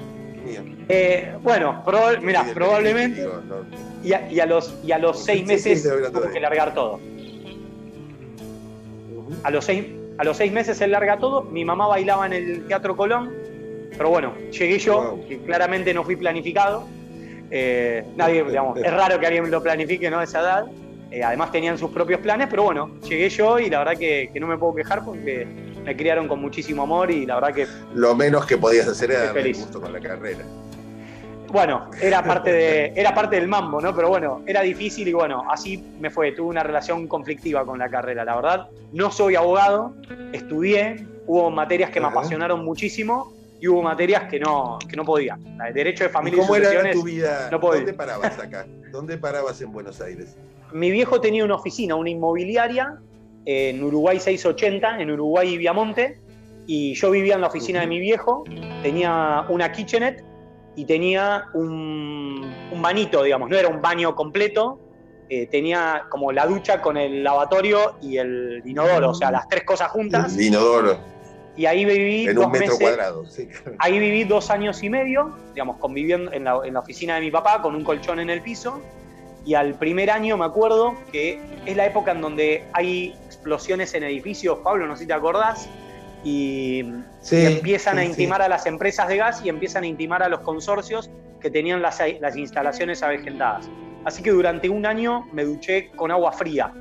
Eh, bueno, mira, probablemente. y, a, los, y a los seis meses tuvo que largar todo. A los seis, a los seis meses él larga todo. Mi mamá bailaba en el Teatro Colón. Pero bueno, llegué yo, que claramente no fui planificado. Eh, nadie, digamos, es raro que alguien lo planifique, ¿no? A esa edad. Eh, además tenían sus propios planes, pero bueno, llegué yo y la verdad que, no me puedo quejar porque me criaron con muchísimo amor y la verdad que... Lo menos que podías hacer era darme gusto con la carrera. Bueno, era parte, de, era parte del mambo, ¿no? Pero bueno, era difícil y bueno, así me fue. Tuve una relación conflictiva con la carrera, la verdad. No soy abogado, estudié, hubo materias que me apasionaron muchísimo y hubo materias que no, que no podía. Derecho de familia ¿Y ¿Cómo era tu vida? ¿Dónde parabas acá? ¿Dónde parabas en Buenos Aires? Mi viejo tenía una oficina, una inmobiliaria, en Uruguay 680, en Uruguay y Viamonte, y yo vivía en la oficina de mi viejo, tenía una kitchenette y tenía un, un bañito, digamos, no era un baño completo, eh, tenía como la ducha con el lavatorio y el inodoro, o sea, las tres cosas juntas. El inodoro. Y ahí viví en dos un metro cuadrado, sí. Ahí viví dos años y medio, digamos, conviviendo en la, en la oficina de mi papá con un colchón en el piso. Y al primer año me acuerdo que es la época en donde hay explosiones en edificios, Pablo, no sé si te acordás, y, empiezan a intimar a las empresas de gas y empiezan a intimar a los consorcios que tenían las, las instalaciones avejentadas. Así que durante un año me duché con agua fría.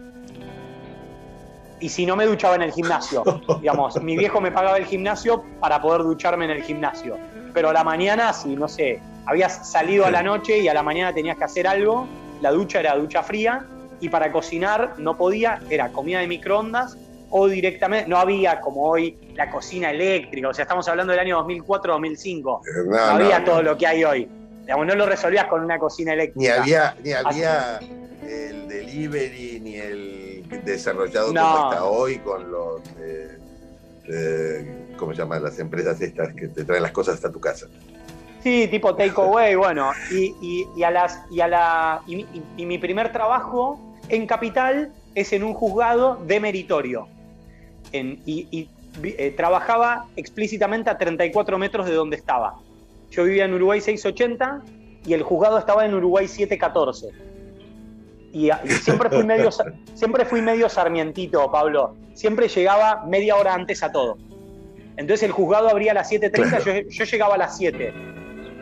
Y si no me duchaba en el gimnasio, digamos, mi viejo me pagaba el gimnasio para poder ducharme en el gimnasio. Pero a la mañana, si no sé, habías salido a la noche y a la mañana tenías que hacer algo, la ducha era ducha fría y para cocinar no podía, era comida de microondas o directamente, no había como hoy la cocina eléctrica, o sea, estamos hablando del año 2004-2005, eh, no, había todo lo que hay hoy. Digamos, no lo resolvías con una cocina eléctrica. Ni había, ni había el delivery, ni el desarrollado como está hoy con los, eh, eh, ¿cómo se llaman? Las empresas estas que te traen las cosas hasta tu casa. Sí, tipo takeaway, bueno. Y, y, a las, y, a la, y mi primer trabajo en Capital es en un juzgado de meritorio y, eh, trabajaba explícitamente a 34 metros de donde estaba. Yo vivía en Uruguay 680 y el juzgado estaba en Uruguay 714. Y, y siempre, fui medio, siempre fui medio sarmientito, Pablo. Siempre llegaba media hora antes a todo. Entonces el juzgado abría a las 7.30, yo, llegaba a las 7.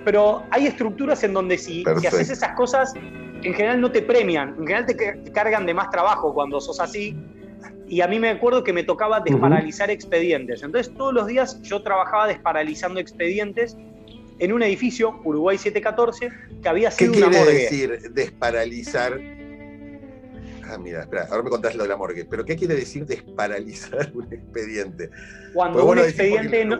Pero hay estructuras en donde si, si, haces esas cosas, en general no te premian, en general te cargan de más trabajo cuando sos así y a mí me acuerdo que me tocaba desparalizar expedientes. Entonces todos los días yo trabajaba desparalizando expedientes en un edificio, Uruguay 714, que había sido ¿Qué quiere decir desparalizar? Ah, mira, espera, ahora me contás lo de la morgue, pero ¿qué quiere decir desparalizar un expediente? Cuando un expediente no...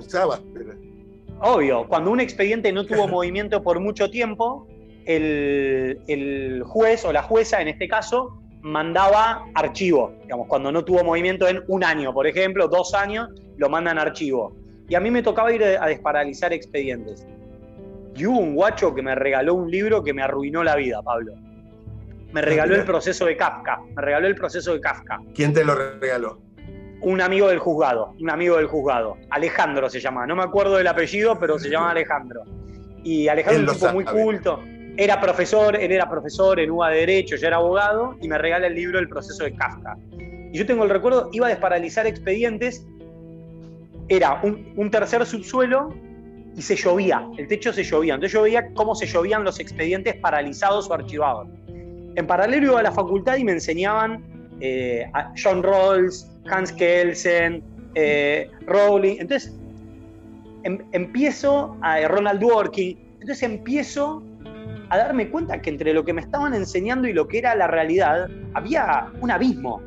Obvio, cuando un expediente no tuvo movimiento por mucho tiempo, el, el juez o la jueza, en este caso, mandaba archivo, digamos, cuando no tuvo movimiento en un año, por ejemplo, dos años, lo mandan archivo. Y a mí me tocaba ir a desparalizar expedientes. Y hubo un guacho que me regaló un libro que me arruinó la vida, Pablo. Me ah, regaló el proceso de Kafka. Me regaló el proceso de Kafka. ¿Quién te lo regaló? Un amigo del juzgado. Un amigo del juzgado. Alejandro se llama. No me acuerdo del apellido, pero se llama Alejandro. Y Alejandro es un tipo muy culto era profesor, él era profesor en UBA de Derecho, ya era abogado, y me regala el libro El proceso de Kafka. Y yo tengo el recuerdo, iba a desparalizar expedientes, era un, tercer subsuelo y se llovía, el techo se llovía. Entonces yo veía cómo se llovían los expedientes paralizados o archivados. En paralelo iba a la facultad y me enseñaban eh, a John Rawls, Hans Kelsen, eh, Rowling. Entonces em, empiezo a Ronald Dworkin. Entonces empiezo a darme cuenta que entre lo que me estaban enseñando y lo que era la realidad había un abismo.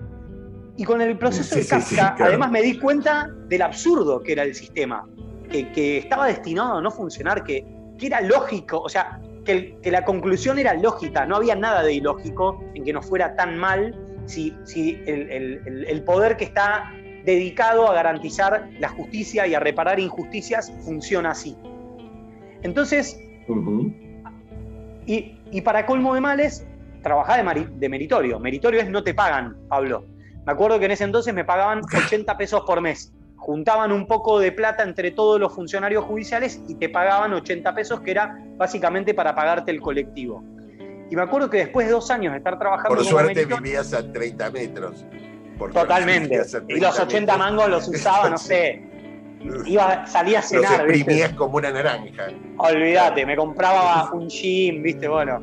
Y con el proceso de Kafka, además me di cuenta del absurdo que era el sistema, que, estaba destinado a no funcionar, que, era lógico, o sea, que, la conclusión era lógica, no había nada de ilógico en que nos fuera tan mal si, si el, poder que está dedicado a garantizar la justicia y a reparar injusticias funciona así. Entonces, y, para colmo de males, trabajaba de, meritorio. Meritorio es no te pagan, Pablo. Me acuerdo que en ese entonces me pagaban 80 pesos por mes. juntaban un poco de plata entre todos los funcionarios judiciales y te pagaban 80 pesos, que era básicamente para pagarte el colectivo. Y me acuerdo que después de dos años de estar trabajando... Por suerte vivías a 30 metros. Totalmente. y los 80 mangos los usaba, no sé. Iba, salía a cenar. Los exprimías como una naranja. Olvídate, me compraba un gym, viste, bueno.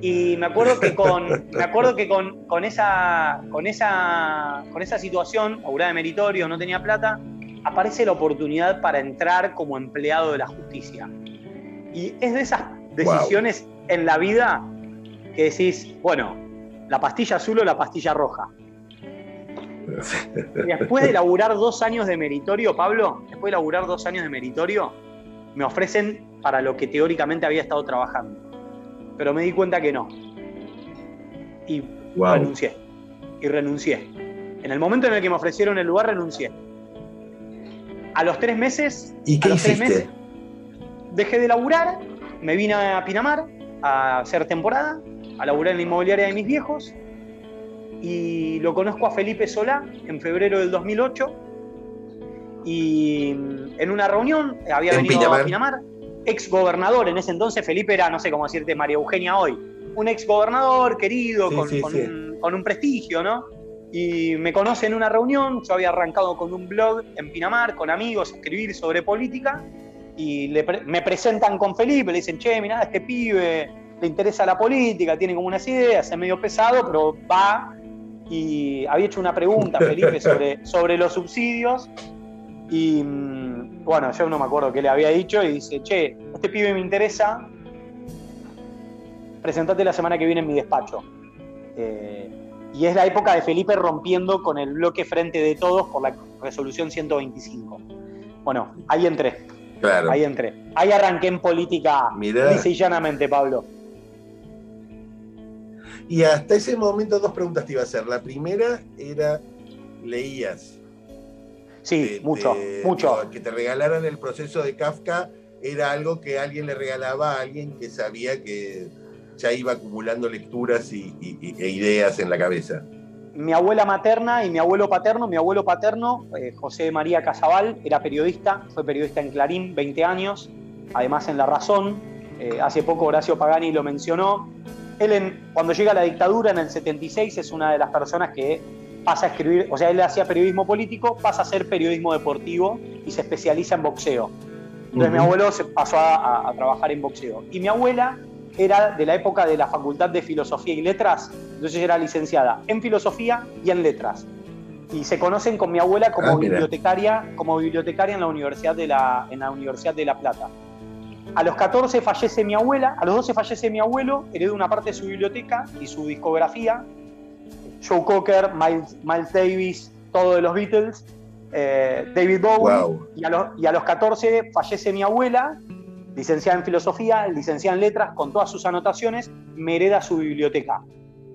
Y me acuerdo que con, me acuerdo que con, con, esa, con, esa, con esa situación, aurada de meritorio, no tenía plata, aparece la oportunidad para entrar como empleado de la justicia. Y es de esas decisiones en la vida que decís, bueno, la pastilla azul o la pastilla roja. Después de laburar dos años de meritorio, Pablo, después de laburar dos años de meritorio, me ofrecen para lo que teóricamente había estado trabajando. Pero me di cuenta que no. Y renuncié. Y renuncié. En el momento en el que me ofrecieron el lugar, renuncié. A los tres meses. ¿Y qué hiciste? dejé de laburar, me vine a Pinamar a hacer temporada, a laburar en la inmobiliaria de mis viejos. Y lo conozco a Felipe Solá en febrero del 2008 y en una reunión había venido a Pinamar, ex gobernador, en ese entonces Felipe era, no sé cómo decirte, María Eugenia hoy, un ex gobernador querido, con, Un, prestigio, ¿no? Y me conoce en una reunión, yo había arrancado con un blog en Pinamar, con amigos, escribir sobre política, y me presentan con Felipe, le dicen, che, mirá, este pibe le interesa la política, tiene como unas ideas, es medio pesado, pero va y había hecho una pregunta, Felipe, sobre, sobre los subsidios. Y mm, bueno, yo no me acuerdo qué le había dicho y dice, che, este pibe me interesa, presentate la semana que viene en mi despacho. Eh, y es la época de Felipe rompiendo con el bloque frente de todos por la resolución 125. Bueno, ahí entré. Claro. Ahí entré. Ahí arranqué en política, y llanamente, Pablo. Y hasta ese momento dos preguntas te iba a hacer. La primera era, ¿leías? Sí, mucho, mucho. Que te regalaran el proceso de Kafka era algo que alguien le regalaba a alguien que sabía que ya iba acumulando lecturas y, e ideas en la cabeza. Mi abuela materna y mi abuelo paterno, mi abuelo paterno, eh, José María Casabal, era periodista, fue periodista en Clarín, 20 años, además en La Razón. Eh, hace poco Horacio Pagani lo mencionó, él cuando llega a la dictadura en el 76 es una de las personas que pasa a escribir, o sea, él hacía periodismo político, pasa a hacer periodismo deportivo y se especializa en boxeo. Entonces mi abuelo se pasó a, trabajar en boxeo. Y mi abuela era de la época de la Facultad de Filosofía y Letras, entonces era licenciada en Filosofía y en Letras. Y se conocen con mi abuela como ah, bibliotecaria, como bibliotecaria en la Universidad de la, en la Universidad de La Plata. A los 14 fallece mi abuela, a los 12 fallece mi abuelo, heredo una parte de su biblioteca y su discografía. Joe Cocker, Miles, Davis, todo de los Beatles, eh, David Bowie. Y, a los, y a los 14 fallece mi abuela, licenciada en filosofía, licenciada en letras, con todas sus anotaciones, me hereda su biblioteca.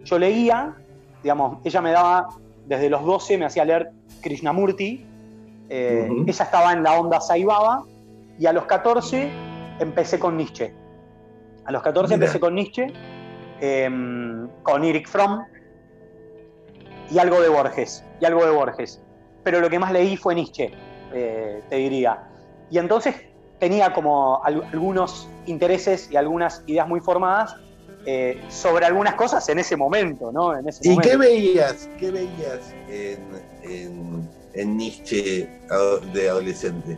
Yo leía, digamos, ella me daba, desde los 12 me hacía leer Krishnamurti, eh, ella estaba en la onda Saibaba, y a los 14 empecé con Nietzsche. A los 14 empecé con Nietzsche, em, con Eric Fromm y algo de Borges. Y algo de Borges. Pero lo que más leí fue Nietzsche, eh, te diría. Y entonces tenía como algunos intereses y algunas ideas muy formadas eh, sobre algunas cosas en ese momento, ¿no? ¿Y qué veías? ¿Qué veías en Nietzsche de adolescente?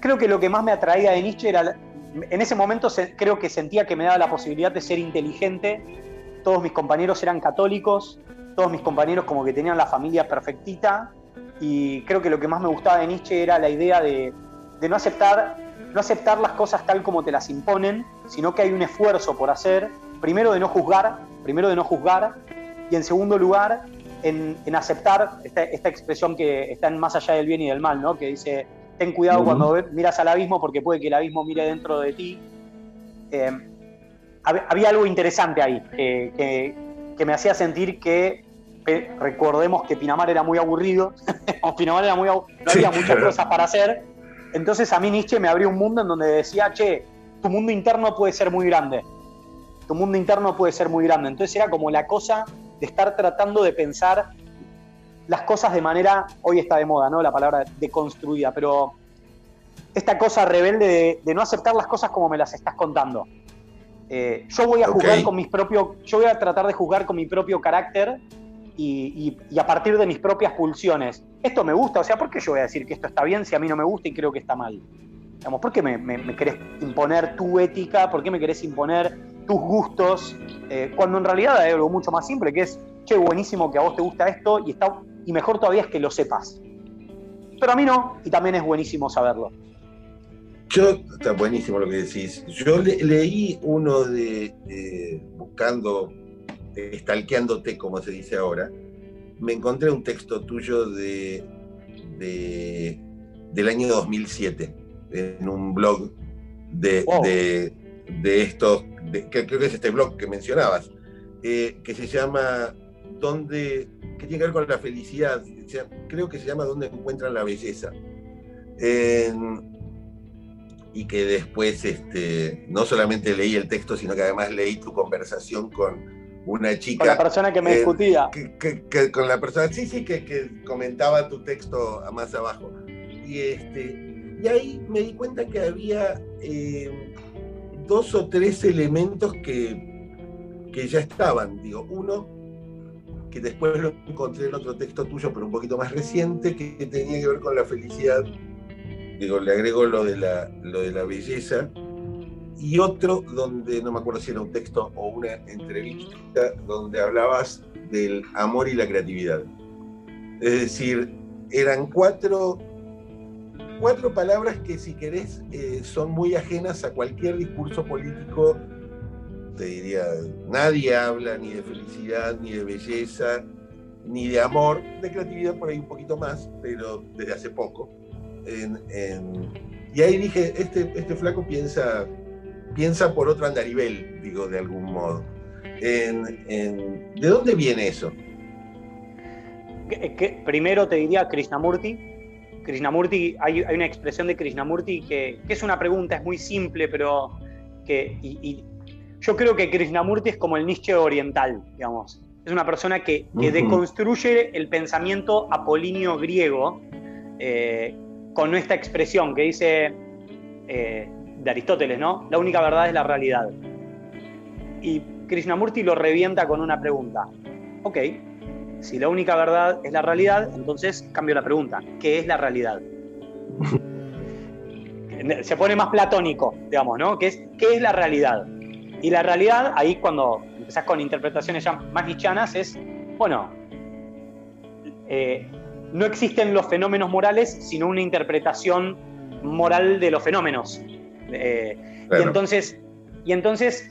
Creo que lo que más me atraía de Nietzsche era, en ese momento creo que sentía que me daba la posibilidad de ser inteligente, todos mis compañeros eran católicos, todos mis compañeros como que tenían la familia perfectita, y creo que lo que más me gustaba de Nietzsche era la idea de, no aceptar no aceptar las cosas tal como te las imponen, sino que hay un esfuerzo por hacer, primero de no juzgar, primero de no juzgar, y en segundo lugar, en, aceptar esta, esta, expresión que está en más allá del bien y del mal, ¿no? que dice, ten cuidado cuando miras al abismo porque puede que el abismo mire dentro de ti. Eh, había algo interesante ahí, que, me hacía sentir que recordemos que Pinamar era muy aburrido, Pinamar era muy no había muchas cosas para hacer. Entonces a mí Nietzsche me abrió un mundo en donde decía, che, tu mundo interno puede ser muy grande. Tu mundo interno puede ser muy grande. Entonces era como la cosa de estar tratando de pensar las cosas de manera, hoy está de moda, ¿no? La palabra deconstruida, pero esta cosa rebelde de, no aceptar las cosas como me las estás contando. Eh, yo voy a jugar con mis propios, yo voy a tratar de jugar con mi propio carácter y, a partir de mis propias pulsiones. Esto me gusta, o sea, ¿por qué yo voy a decir que esto está bien si a mí no me gusta y creo que está mal? Digamos, ¿Por qué me, querés imponer tu ética? ¿Por qué me querés imponer tus gustos? Eh, cuando en realidad hay algo mucho más simple, que es, che, buenísimo que a vos te gusta esto y, está, y mejor todavía es que lo sepas. Pero a mí no, y también es buenísimo saberlo. Yo, está buenísimo lo que decís. Yo leí uno de, buscando, estalqueándote, como se dice ahora. Me encontré un texto tuyo de, del año 2007 en un blog de, de, estos, que creo que es este blog que mencionabas, eh, que se llama ¿Dónde? que tiene que ver con la felicidad. Creo que se llama ¿Dónde encuentran la belleza? y que después este, no solamente leí el texto, sino que además leí tu conversación con una chica. Con la persona que me discutía. Que, con la persona, sí, sí, que, comentaba tu texto más abajo. Y, este, y ahí me di cuenta que había eh, dos o tres elementos que, que ya estaban. Digo, uno, que después lo encontré en otro texto tuyo, pero un poquito más reciente, que tenía que ver con la felicidad digo, le agrego lo de la, lo de la belleza, y otro donde, no me acuerdo si era un texto o una entrevista, donde hablabas del amor y la creatividad. Es decir, eran cuatro, cuatro palabras que si querés eh, son muy ajenas a cualquier discurso político. Te diría, nadie habla ni de felicidad, ni de belleza, ni de amor, de creatividad por ahí un poquito más, pero desde hace poco y ahí dije, este, este flaco piensa, piensa por otro andarivel, digo, de algún modo. ¿De dónde viene eso? Primero te diría Krishnamurti. Krishnamurti, hay, hay una expresión de Krishnamurti que, que, es una pregunta, es muy simple, pero que yo creo que Krishnamurti es como el Nietzsche oriental, digamos. Es una persona que, que deconstruye el pensamiento apolíneo griego, eh, con esta expresión que dice eh, de Aristóteles, ¿no? La única verdad es la realidad. Y Krishnamurti lo revienta con una pregunta. Ok, si la única verdad es la realidad, entonces cambio la pregunta. ¿Qué es la realidad? Se pone más platónico, digamos, ¿no? ¿Qué es, ¿Qué es la realidad? Y la realidad, ahí cuando empezás con interpretaciones ya más nichanas, es, bueno, eh, no existen los fenómenos morales, sino una interpretación moral de los fenómenos. Eh, y, entonces, y entonces,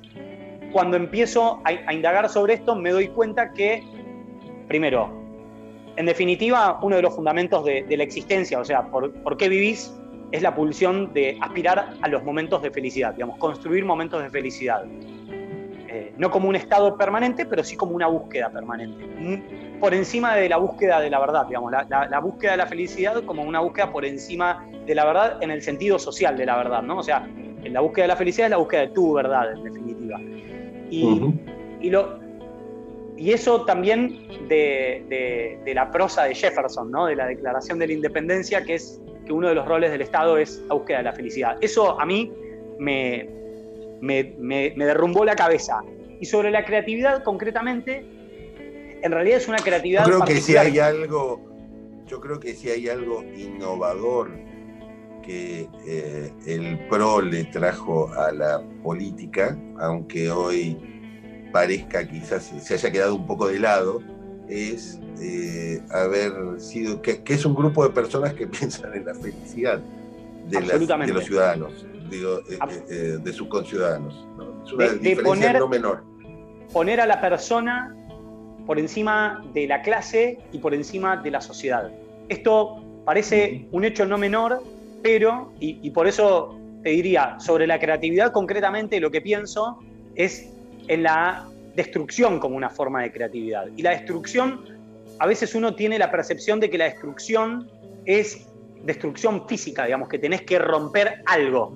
cuando empiezo a, indagar sobre esto, me doy cuenta que, primero, en definitiva, uno de los fundamentos de, la existencia, o sea, por, qué vivís, es la pulsión de aspirar a los momentos de felicidad, digamos, construir momentos de felicidad. Eh, no como un estado permanente, pero sí como una búsqueda permanente por encima de la búsqueda de la verdad, digamos, la, búsqueda de la felicidad como una búsqueda por encima de la verdad en el sentido social de la verdad, ¿no? O sea, la búsqueda de la felicidad es la búsqueda de tu verdad, en definitiva. Y, y, lo, y eso también de, la prosa de Jefferson, ¿no? De la Declaración de la Independencia, que es que uno de los roles del Estado es la búsqueda de la felicidad. Eso a mí me, me, me derrumbó la cabeza. Y sobre la creatividad, concretamente, en realidad es una creatividad. Yo creo que si hay algo, yo creo que si hay algo innovador que eh, el PRO le trajo a la política, aunque hoy parezca quizás se haya quedado un poco de lado, es eh, haber sido, que, es un grupo de personas que piensan en la felicidad de, de los ciudadanos, digo, eh, de sus conciudadanos. Es una diferencia no menor. Poner a la persona por encima de la clase y por encima de la sociedad. Esto parece un hecho no menor, pero, y, por eso te diría, sobre la creatividad concretamente lo que pienso es en la destrucción como una forma de creatividad. Y la destrucción, a veces uno tiene la percepción de que la destrucción es destrucción física, digamos, que tenés que romper algo.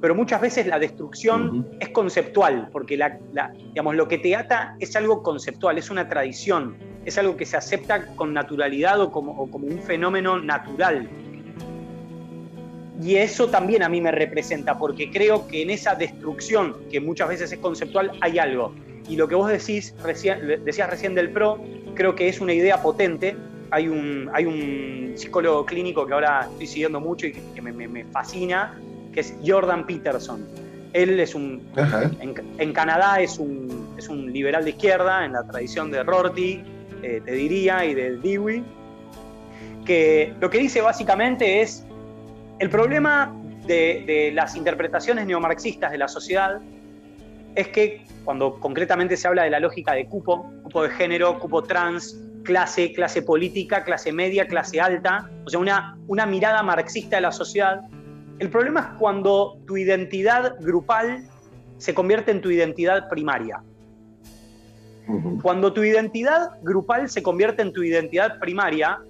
pero muchas veces la destrucción es conceptual, porque la, digamos, lo que te ata es algo conceptual, es una tradición, es algo que se acepta con naturalidad o como, o como un fenómeno natural. Y eso también a mí me representa, porque creo que en esa destrucción, que muchas veces es conceptual, hay algo. Y lo que vos decís, recién, decías recién del PRO, creo que es una idea potente. Hay un, hay un psicólogo clínico que ahora estoy siguiendo mucho y que me, me fascina, que es Jordan Peterson. Él es un, en, Canadá es un, es un liberal de izquierda, en la tradición de Rorty, eh, te diría, y de Dewey, que lo que dice básicamente es, el problema de, de las interpretaciones neomarxistas de la sociedad es que cuando concretamente se habla de la lógica de cupo, cupo de género, cupo trans, clase, clase política, clase media, clase alta, o sea, una, una mirada marxista de la sociedad, el problema es cuando tu identidad grupal se convierte en tu identidad primaria. Cuando tu identidad grupal se convierte en tu identidad primaria,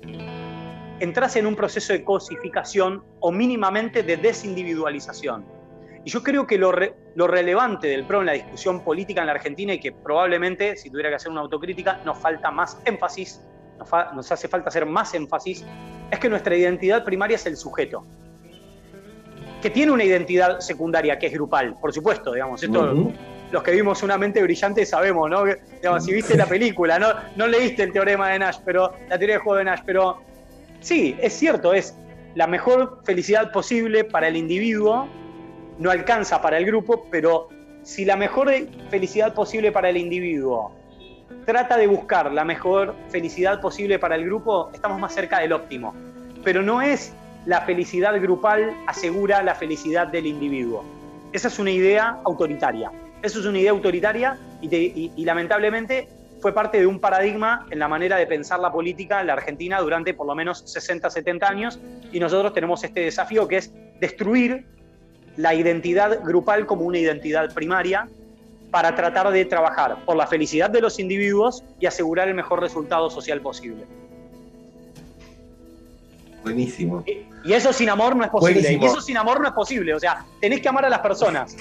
entras en un proceso de cosificación o mínimamente de desindividualización. Y yo creo que lo, relevante del PRO en la discusión política en la Argentina y que probablemente, si tuviera que hacer una autocrítica, nos falta más énfasis, nos hace falta hacer más énfasis, es que nuestra identidad primaria es el sujeto que tiene una identidad secundaria que es grupal, por supuesto, digamos, esto los que vimos una mente brillante sabemos, ¿no? Digamos, si viste la película, no, no leíste el teorema de Nash, pero la teoría de juego de Nash, pero sí, es cierto, es la mejor felicidad posible para el individuo, no alcanza para el grupo, pero si la mejor felicidad posible para el individuo trata de buscar la mejor felicidad posible para el grupo, estamos más cerca del óptimo. Pero no es la felicidad grupal asegura la felicidad del individuo. Esa es una idea autoritaria. Eso es una idea autoritaria y, lamentablemente fue parte de un paradigma en la manera de pensar la política en la Argentina durante por lo menos 60, 70 años y nosotros tenemos este desafío que es destruir la identidad grupal como una identidad primaria para tratar de trabajar por la felicidad de los individuos y asegurar el mejor resultado social posible. Buenísimo. Y, eso sin amor no es posible. Y eso sin amor no es posible. O sea, tenés que amar a las personas.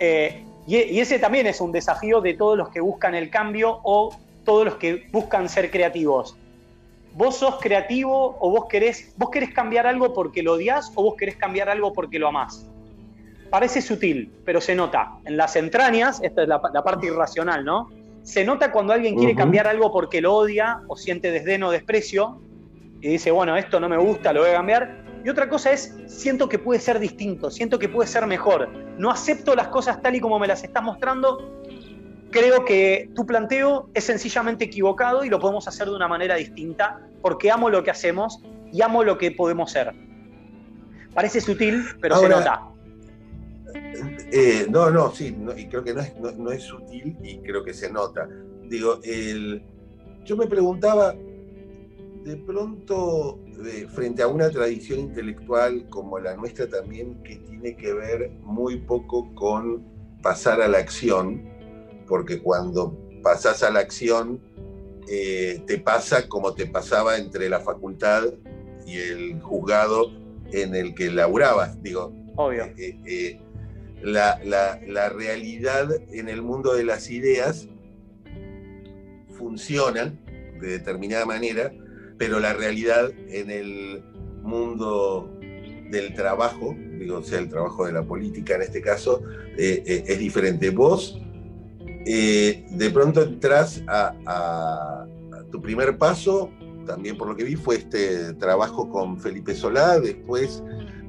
Eh, y, ese también es un desafío de todos los que buscan el cambio o todos los que buscan ser creativos. ¿Vos sos creativo o vos querés, vos querés cambiar algo porque lo odias o vos querés cambiar algo porque lo amás? Parece sutil, pero se nota. En las entrañas, esta es la, parte irracional, ¿no? Se nota cuando alguien quiere cambiar algo porque lo odia o siente desdén o desprecio, y dice, bueno, esto no me gusta, lo voy a cambiar. Y otra cosa es, siento que puede ser distinto, siento que puede ser mejor. No acepto las cosas tal y como me las estás mostrando. Creo que tu planteo es sencillamente equivocado y lo podemos hacer de una manera distinta porque amo lo que hacemos y amo lo que podemos ser. Parece sutil, pero se nota. Eh, no, no, sí, y creo que no es, no es, sutil y creo que se nota. Digo, el, yo me preguntaba, de pronto, frente a una tradición intelectual como la nuestra también, que tiene que ver muy poco con pasar a la acción, porque cuando pasas a la acción, eh, te pasa como te pasaba entre la facultad y el juzgado en el que laburabas. Digo, Obvio. Eh, eh, la, la realidad en el mundo de las ideas funciona de determinada manera pero la realidad en el mundo del trabajo, digo, sea el trabajo de la política en este caso, eh, eh, es diferente. Vos eh, de pronto entras a, tu primer paso, también por lo que vi, fue este trabajo con Felipe Solá, después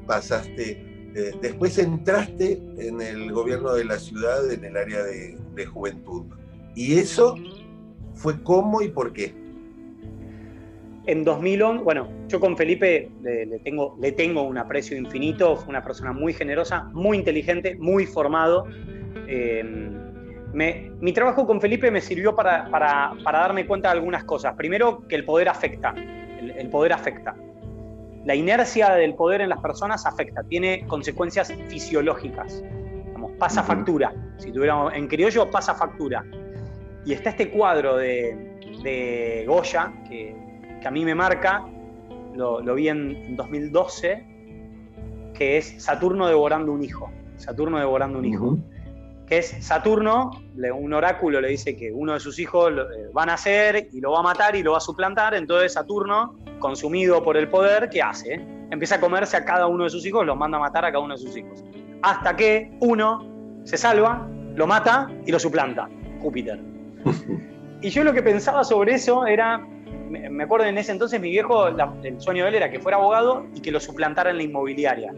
pasaste, después entraste en el gobierno de la ciudad en el área de, de juventud. ¿Y eso fue cómo y por qué? En 2011, bueno, yo con Felipe le, tengo, le tengo un aprecio infinito, fue una persona muy generosa, muy inteligente, muy formado. Em, mi trabajo con Felipe me sirvió para, darme cuenta de algunas cosas. Primero, que el poder afecta, el, poder afecta. La inercia del poder en las personas afecta, tiene consecuencias fisiológicas. pasa factura. Si tuviéramos en criollo, pasa factura. Y está este cuadro de, de Goya, que que a mí me marca, lo, vi en 2012, que es Saturno devorando un hijo. Saturno devorando un hijo. Que es Saturno, un oráculo le dice que uno de sus hijos eh, va a nacer y lo va a matar y lo va a suplantar. Entonces Saturno, consumido por el poder, ¿qué hace? Empieza a comerse a cada uno de sus hijos, los manda a matar a cada uno de sus hijos. Hasta que uno se salva, lo mata y lo suplanta, Júpiter. Y yo lo que pensaba sobre eso era, me acuerdo en ese entonces mi viejo, el sueño de él era que fuera abogado y que lo suplantara en la inmobiliaria.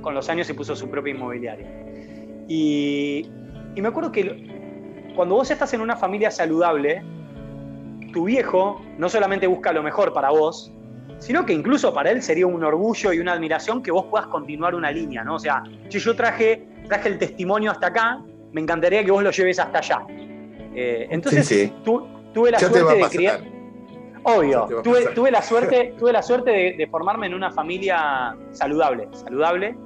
con los años se puso su propia inmobiliaria. Y, me acuerdo que cuando vos estás en una familia saludable, tu viejo no solamente busca lo mejor para vos, sino que incluso para él sería un orgullo y una admiración que vos puedas continuar una línea, ¿no? O sea, yo, yo traje, traje el testimonio hasta acá, me encantaría que vos lo lleves hasta allá. Eh, entonces, tuve la suerte de criar. Obvio, tuve, la suerte, tuve la suerte de, formarme en una familia saludable, saludable,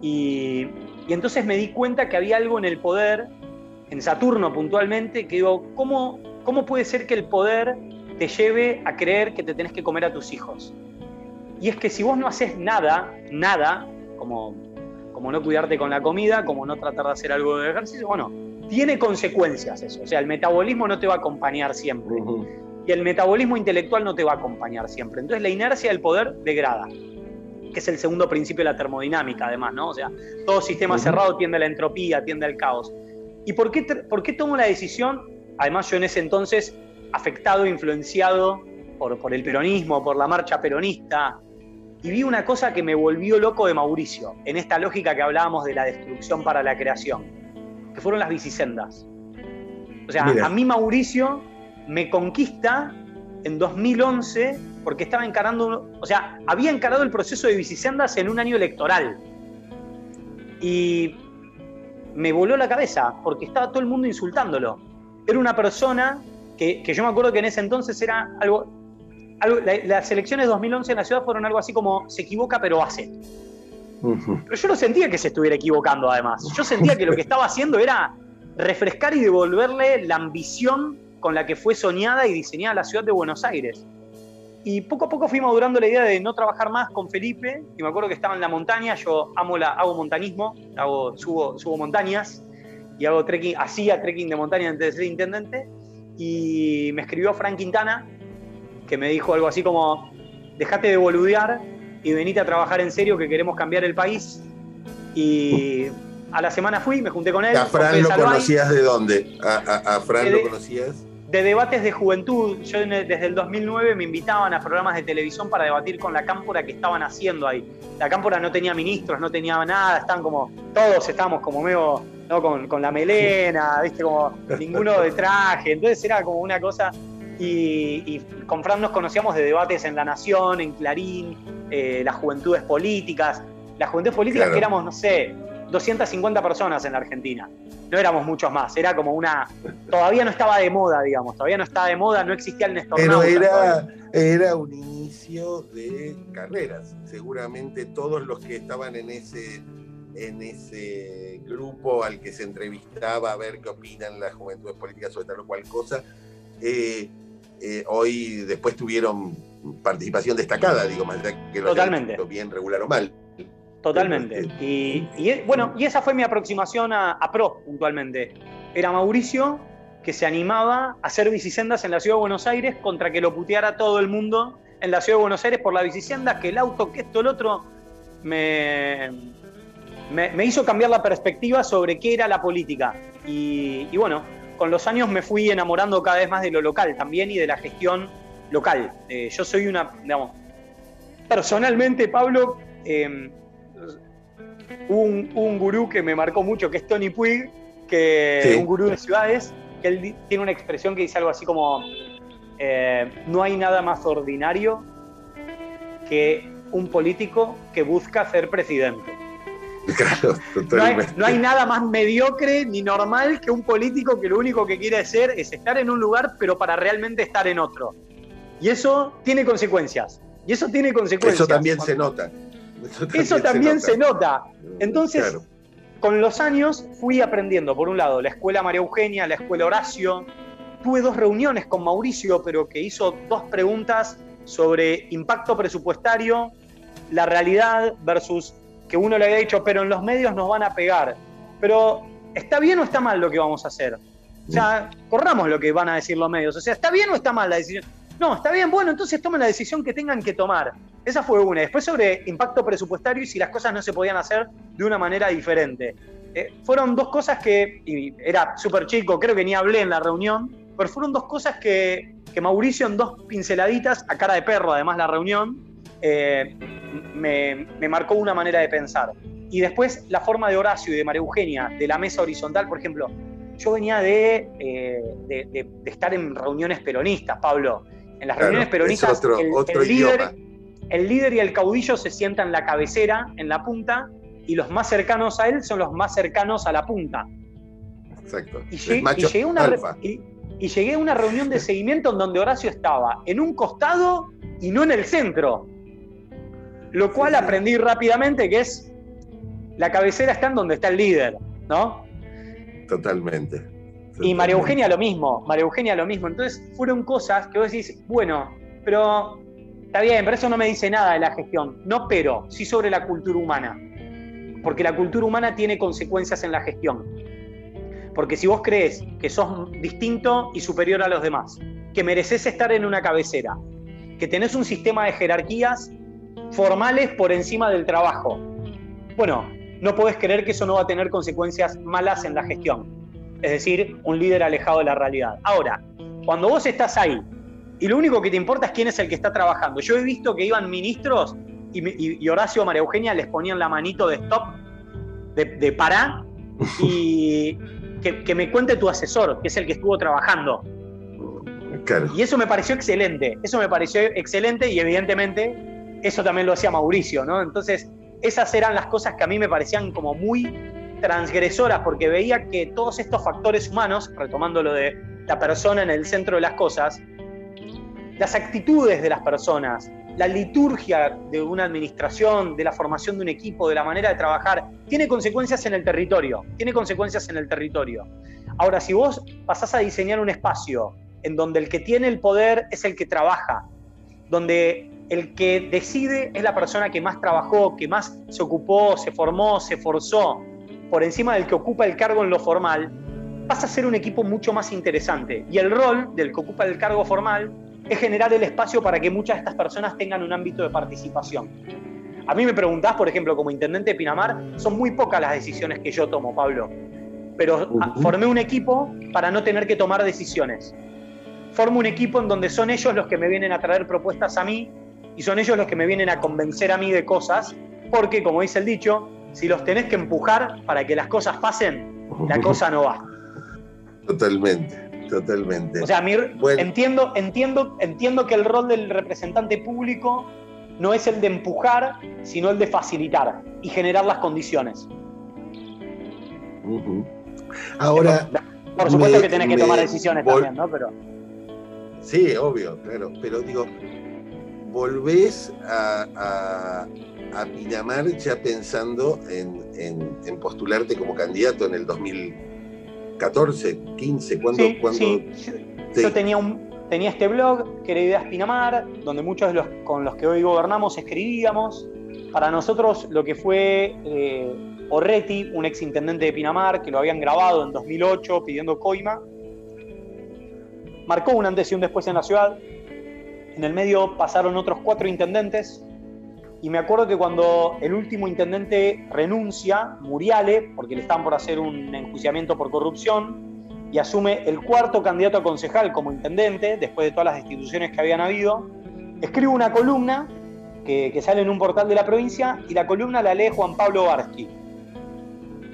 y, entonces me di cuenta que había algo en el poder, en Saturno puntualmente, que digo, ¿cómo, ¿cómo puede ser que el poder te lleve a creer que te tenés que comer a tus hijos? Y es que si vos no haces nada, nada, como, como no cuidarte con la comida, como no tratar de hacer algo de ejercicio, bueno, tiene consecuencias eso. O sea, el metabolismo no te va a acompañar siempre. Y el metabolismo intelectual no te va a acompañar siempre. Entonces la inercia del poder degrada, que es el segundo principio de la termodinámica, además, ¿no? O sea, todo sistema cerrado tiende a la entropía, tiende al caos. ¿Y por qué, por qué tomo la decisión? Además, yo en ese entonces, afectado, influenciado por, por el peronismo, por la marcha peronista, y vi una cosa que me volvió loco de Mauricio, en esta lógica que hablábamos de la destrucción para la creación que fueron las bicisendas. O sea, a mí Mauricio me conquista en 2011 porque estaba encarando, o sea, había encarado el proceso de bicisendas en un año electoral. Y me voló la cabeza porque estaba todo el mundo insultándolo. Era una persona que, yo me acuerdo que en ese entonces era algo, las elecciones de 2011 en la ciudad fueron algo así como se equivoca pero hace. Pero yo no sentía que se estuviera equivocando, además. Yo sentía que lo que estaba haciendo era refrescar y devolverle la ambición con la que fue soñada y diseñada la ciudad de Buenos Aires. Y poco a poco fui madurando la idea de no trabajar más con Felipe. Y me acuerdo que estaba en la montaña. Yo amo la, hago montanismo, hago, subo, subo montañas y hago trekking, hacía trekking de montaña antes de ser intendente. Y me escribió Frank Quintana, que me dijo algo así como: Dejate de boludear y venite a trabajar en serio que queremos cambiar el país. Y a la semana fui, me junté con él. ¿A Fran lo conocías de dónde? ¿A, Fran lo conocías? De debates de juventud. Yo desde el 2009 me invitaban a programas de televisión para debatir con la cámpora que estaban haciendo ahí. La cámpora no tenía ministros, no tenía nada, estaban como, todos estábamos como medio, ¿no? con, con la melena, viste, como ninguno de traje. Entonces era como una cosa y, con Fran nos conocíamos de debates en La Nación, en Clarín, eh, las juventudes políticas. Las juventudes políticas que éramos, no sé, 250 personas en la Argentina. No éramos muchos más, era como una... Todavía no estaba de moda, digamos, todavía no estaba de moda, no existía el Néstor Pero era, era un inicio de carreras. Seguramente todos los que estaban en ese en ese grupo al que se entrevistaba a ver qué opinan las juventudes políticas sobre tal o cual cosa, eh, eh, hoy después tuvieron participación destacada, digo, más allá que lo Totalmente. bien, regular o mal. Totalmente. Este, y, bueno, y esa fue mi aproximación a, Pro puntualmente. Era Mauricio que se animaba a hacer bicisendas en la ciudad de Buenos Aires contra que lo puteara todo el mundo en la ciudad de Buenos Aires por la bicisendas, que el auto, que esto, el otro, me, me, hizo cambiar la perspectiva sobre qué era la política. y bueno, con los años me fui enamorando cada vez más de lo local también y de la gestión local. Eh, yo soy una, digamos, personalmente, Pablo, eh, un, un, gurú que me marcó mucho, que es Tony Puig, que un gurú de ciudades, que él tiene una expresión que dice algo así como, eh, no hay nada más ordinario que un político que busca ser presidente. no, hay, nada más mediocre ni normal que un político que lo único que quiere hacer es estar en un lugar, pero para realmente estar en otro. Y eso tiene consecuencias. Y eso tiene consecuencias. Eso también se nota. Eso también, se, nota. Entonces, con los años fui aprendiendo, por un lado, la escuela María Eugenia, la escuela Horacio. Tuve dos reuniones con Mauricio, pero que hizo dos preguntas sobre impacto presupuestario, la realidad versus que uno le había dicho, pero en los medios nos van a pegar. Pero, ¿está bien o está mal lo que vamos a hacer? O sea, corramos lo que van a decir los medios. O sea, ¿está bien o está mal la decisión? No, está bien, bueno, entonces tomen la decisión que tengan que tomar. Esa fue una. Después sobre impacto presupuestario y si las cosas no se podían hacer de una manera diferente. Eh, fueron dos cosas que, y era súper chico, creo que ni hablé en la reunión, pero fueron dos cosas que, que Mauricio en dos pinceladitas, a cara de perro además la reunión, eh, me, me marcó una manera de pensar. Y después la forma de Horacio y de María Eugenia, de la mesa horizontal, por ejemplo, yo venía de, eh, de, de, estar en reuniones peronistas, Pablo. En las reuniones peronistas, el, líder, el, líder, y el caudillo se sientan en la cabecera, en la punta, y los más cercanos a él son los más cercanos a la punta. Exacto. Y, llegué, una, y llegué a una reunión de seguimiento en donde Horacio estaba en un costado y no en el centro. Lo cual aprendí rápidamente que es la cabecera está en donde está el líder, ¿no? Totalmente. Y María Eugenia lo mismo, María Eugenia lo mismo. Entonces fueron cosas que vos decís, bueno, pero está bien, pero eso no me dice nada de la gestión. No, pero sí sobre la cultura humana. Porque la cultura humana tiene consecuencias en la gestión. Porque si vos crees que sos distinto y superior a los demás, que mereces estar en una cabecera, que tenés un sistema de jerarquías formales por encima del trabajo, bueno, no podés creer que eso no va a tener consecuencias malas en la gestión. Es decir, un líder alejado de la realidad. Ahora, cuando vos estás ahí y lo único que te importa es quién es el que está trabajando. Yo he visto que iban ministros y, Horacio María Eugenia les ponían la manito de stop, de, de pará, y que, me cuente tu asesor, que es el que estuvo trabajando. Y eso me pareció excelente, eso me pareció excelente y evidentemente eso también lo hacía Mauricio, ¿no? Entonces, esas eran las cosas que a mí me parecían como muy transgresoras porque veía que todos estos factores humanos, retomando lo de la persona en el centro de las cosas, las actitudes de las personas, la liturgia de una administración, de la formación de un equipo, de la manera de trabajar, tiene consecuencias en el territorio, tiene consecuencias en el territorio. Ahora, si vos pasás a diseñar un espacio en donde el que tiene el poder es el que trabaja, donde el que decide es la persona que más trabajó, que más se ocupó, se formó, se forzó, por encima del que ocupa el cargo en lo formal, pasa a ser un equipo mucho más interesante. Y el rol del que ocupa el cargo formal es generar el espacio para que muchas de estas personas tengan un ámbito de participación. A mí me preguntás, por ejemplo, como intendente de Pinamar, son muy pocas las decisiones que yo tomo, Pablo. Pero formé un equipo para no tener que tomar decisiones. Formo un equipo en donde son ellos los que me vienen a traer propuestas a mí y son ellos los que me vienen a convencer a mí de cosas, porque, como dice el dicho, si los tenés que empujar para que las cosas pasen, la cosa no va. Totalmente. Totalmente. O sea, Mir, entiendo, entiendo, entiendo que el rol del representante público no es el de empujar, sino el de facilitar y generar las condiciones. Ahora. Por supuesto que tenés que tomar decisiones también, ¿no? Pero. Sí, obvio, claro. Pero digo, volvés a, a, Pinamar ya pensando en, postularte como candidato en el 2014, 15, ¿cuándo? Sí, Yo tenía, un, tenía este blog que era Ideas Pinamar, donde muchos de los con los que hoy gobernamos escribíamos. Para nosotros lo que fue eh, Orretti, un ex intendente de Pinamar, que lo habían grabado en 2008 pidiendo coima, marcó un antes y un después en la ciudad en el medio pasaron otros cuatro intendentes y me acuerdo que cuando el último intendente renuncia, Muriale, porque le están por hacer un enjuiciamiento por corrupción, y asume el cuarto candidato a concejal como intendente, después de todas las destituciones que habían habido, escribe una columna que, sale en un portal de la provincia y la columna la lee Juan Pablo Barsky,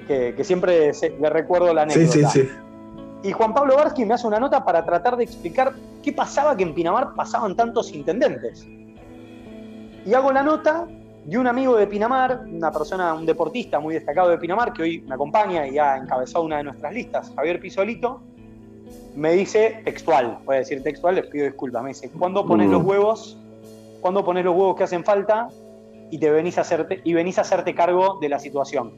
que, siempre le recuerdo la anécdota. Sí, sí, sí. Y Juan Pablo Barsky me hace una nota para tratar de explicar qué pasaba que en Pinamar pasaban tantos intendentes. Y hago la nota de un amigo de Pinamar, una persona, un deportista muy destacado de Pinamar, que hoy me acompaña y ha encabezado una de nuestras listas, Javier Pisolito, me dice textual, voy a decir textual, les pido disculpas, me dice, ¿cuándo pones mm. los huevos? ¿Cuándo pones los huevos que hacen falta? Y te venís a hacerte, y venís a hacerte cargo de la situación.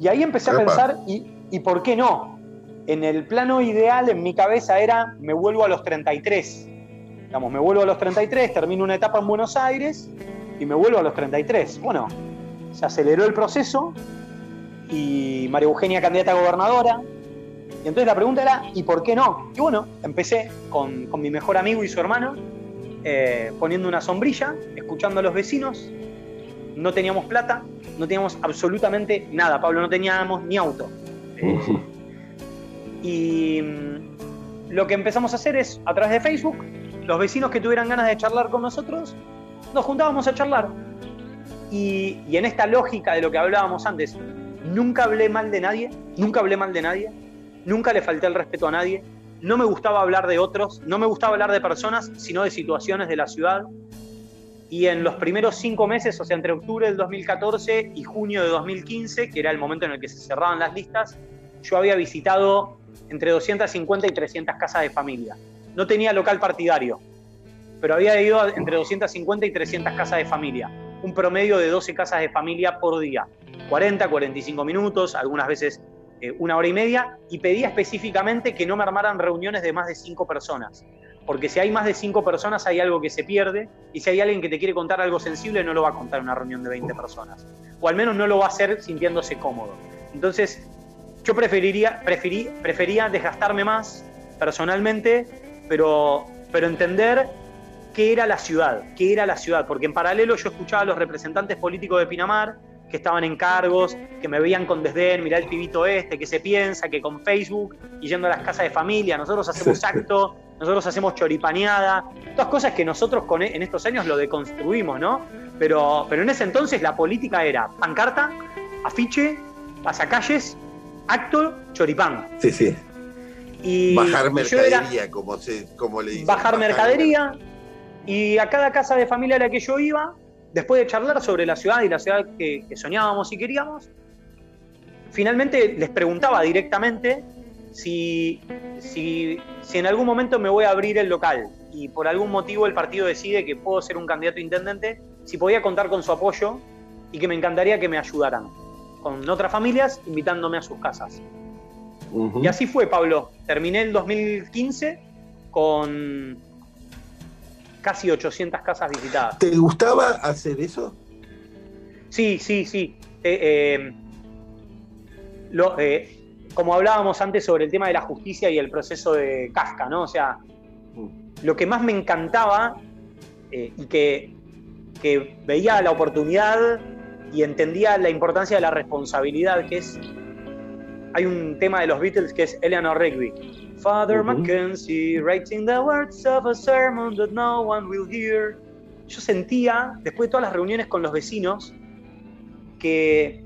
Y ahí empecé a pensar, ¿y, ¿y por qué no? en el plano ideal en mi cabeza era me vuelvo a los 33. Digamos, me vuelvo a los 33, termino una etapa en Buenos Aires y me vuelvo a los 33. Bueno, se aceleró el proceso y María Eugenia candidata a gobernadora. Y entonces la pregunta era, ¿y por qué no? Y bueno, empecé con, mi mejor amigo y su hermano, eh, poniendo una sombrilla, escuchando a los vecinos. No teníamos plata, no teníamos absolutamente nada. Pablo, no teníamos ni auto. y mm, lo que empezamos a hacer es, a través de Facebook, los vecinos que tuvieran ganas de charlar con nosotros, nos juntábamos a charlar. Y, en esta lógica de lo que hablábamos antes, nunca hablé mal de nadie, nunca hablé mal de nadie, nunca le falté el respeto a nadie, no me gustaba hablar de otros, no me gustaba hablar de personas, sino de situaciones de la ciudad. Y en los primeros cinco meses, o sea, entre octubre del 2014 y junio de 2015, que era el momento en el que se cerraban las listas, yo había visitado entre 250 y 300 casas de familia. No tenía local partidario, pero había ido entre 250 y 300 casas de familia, un promedio de 12 casas de familia por día, 40, 45 minutos, algunas veces eh, una hora y media, y pedía específicamente que no me armaran reuniones de más de cinco personas. Porque si hay más de cinco personas hay algo que se pierde, y si hay alguien que te quiere contar algo sensible, no lo va a contar una reunión de 20 personas. O al menos no lo va a hacer sintiéndose cómodo. Entonces, yo preferiría, preferí, prefería desgastarme más personalmente, pero, pero entender qué era la ciudad, qué era la ciudad, porque en paralelo yo escuchaba a los representantes políticos de Pinamar que estaban en cargos, que me veían con desdén, mirá el pibito este, que se piensa que con Facebook y yendo a las casas de familia, nosotros hacemos acto, nosotros hacemos choripaneada, todas cosas que nosotros con, en estos años lo deconstruimos, ¿no? Pero, pero en ese entonces la política era pancarta, afiche, pasacalles, acto, choripán. Sí, sí. Y bajar mercadería, como, se, como le dicen. Bajar, mercadería. Y a cada casa de familia a la que yo iba, después de charlar sobre la ciudad y la ciudad que, soñábamos y queríamos, finalmente les preguntaba directamente si, si, si, en algún momento me voy a abrir el local y por algún motivo el partido decide que puedo ser un candidato a intendente, si podía contar con su apoyo y que me encantaría que me ayudaran con otras familias invitándome a sus casas. Y así fue, Pablo. Terminé el 2015 con casi 800 casas visitadas. ¿Te gustaba hacer eso? Sí, sí, sí. Eh, eh, lo, eh, como hablábamos antes sobre el tema de la justicia y el proceso de Kafka, ¿no? O sea, mm. lo que más me encantaba y que, que veía la oportunidad y entendía la importancia de la responsabilidad, que es. Hay un tema de los Beatles que es Eleanor Rigby. Father Mackenzie, writing the words of a sermon that no one will hear. Yo sentía, después de todas las reuniones con los vecinos, que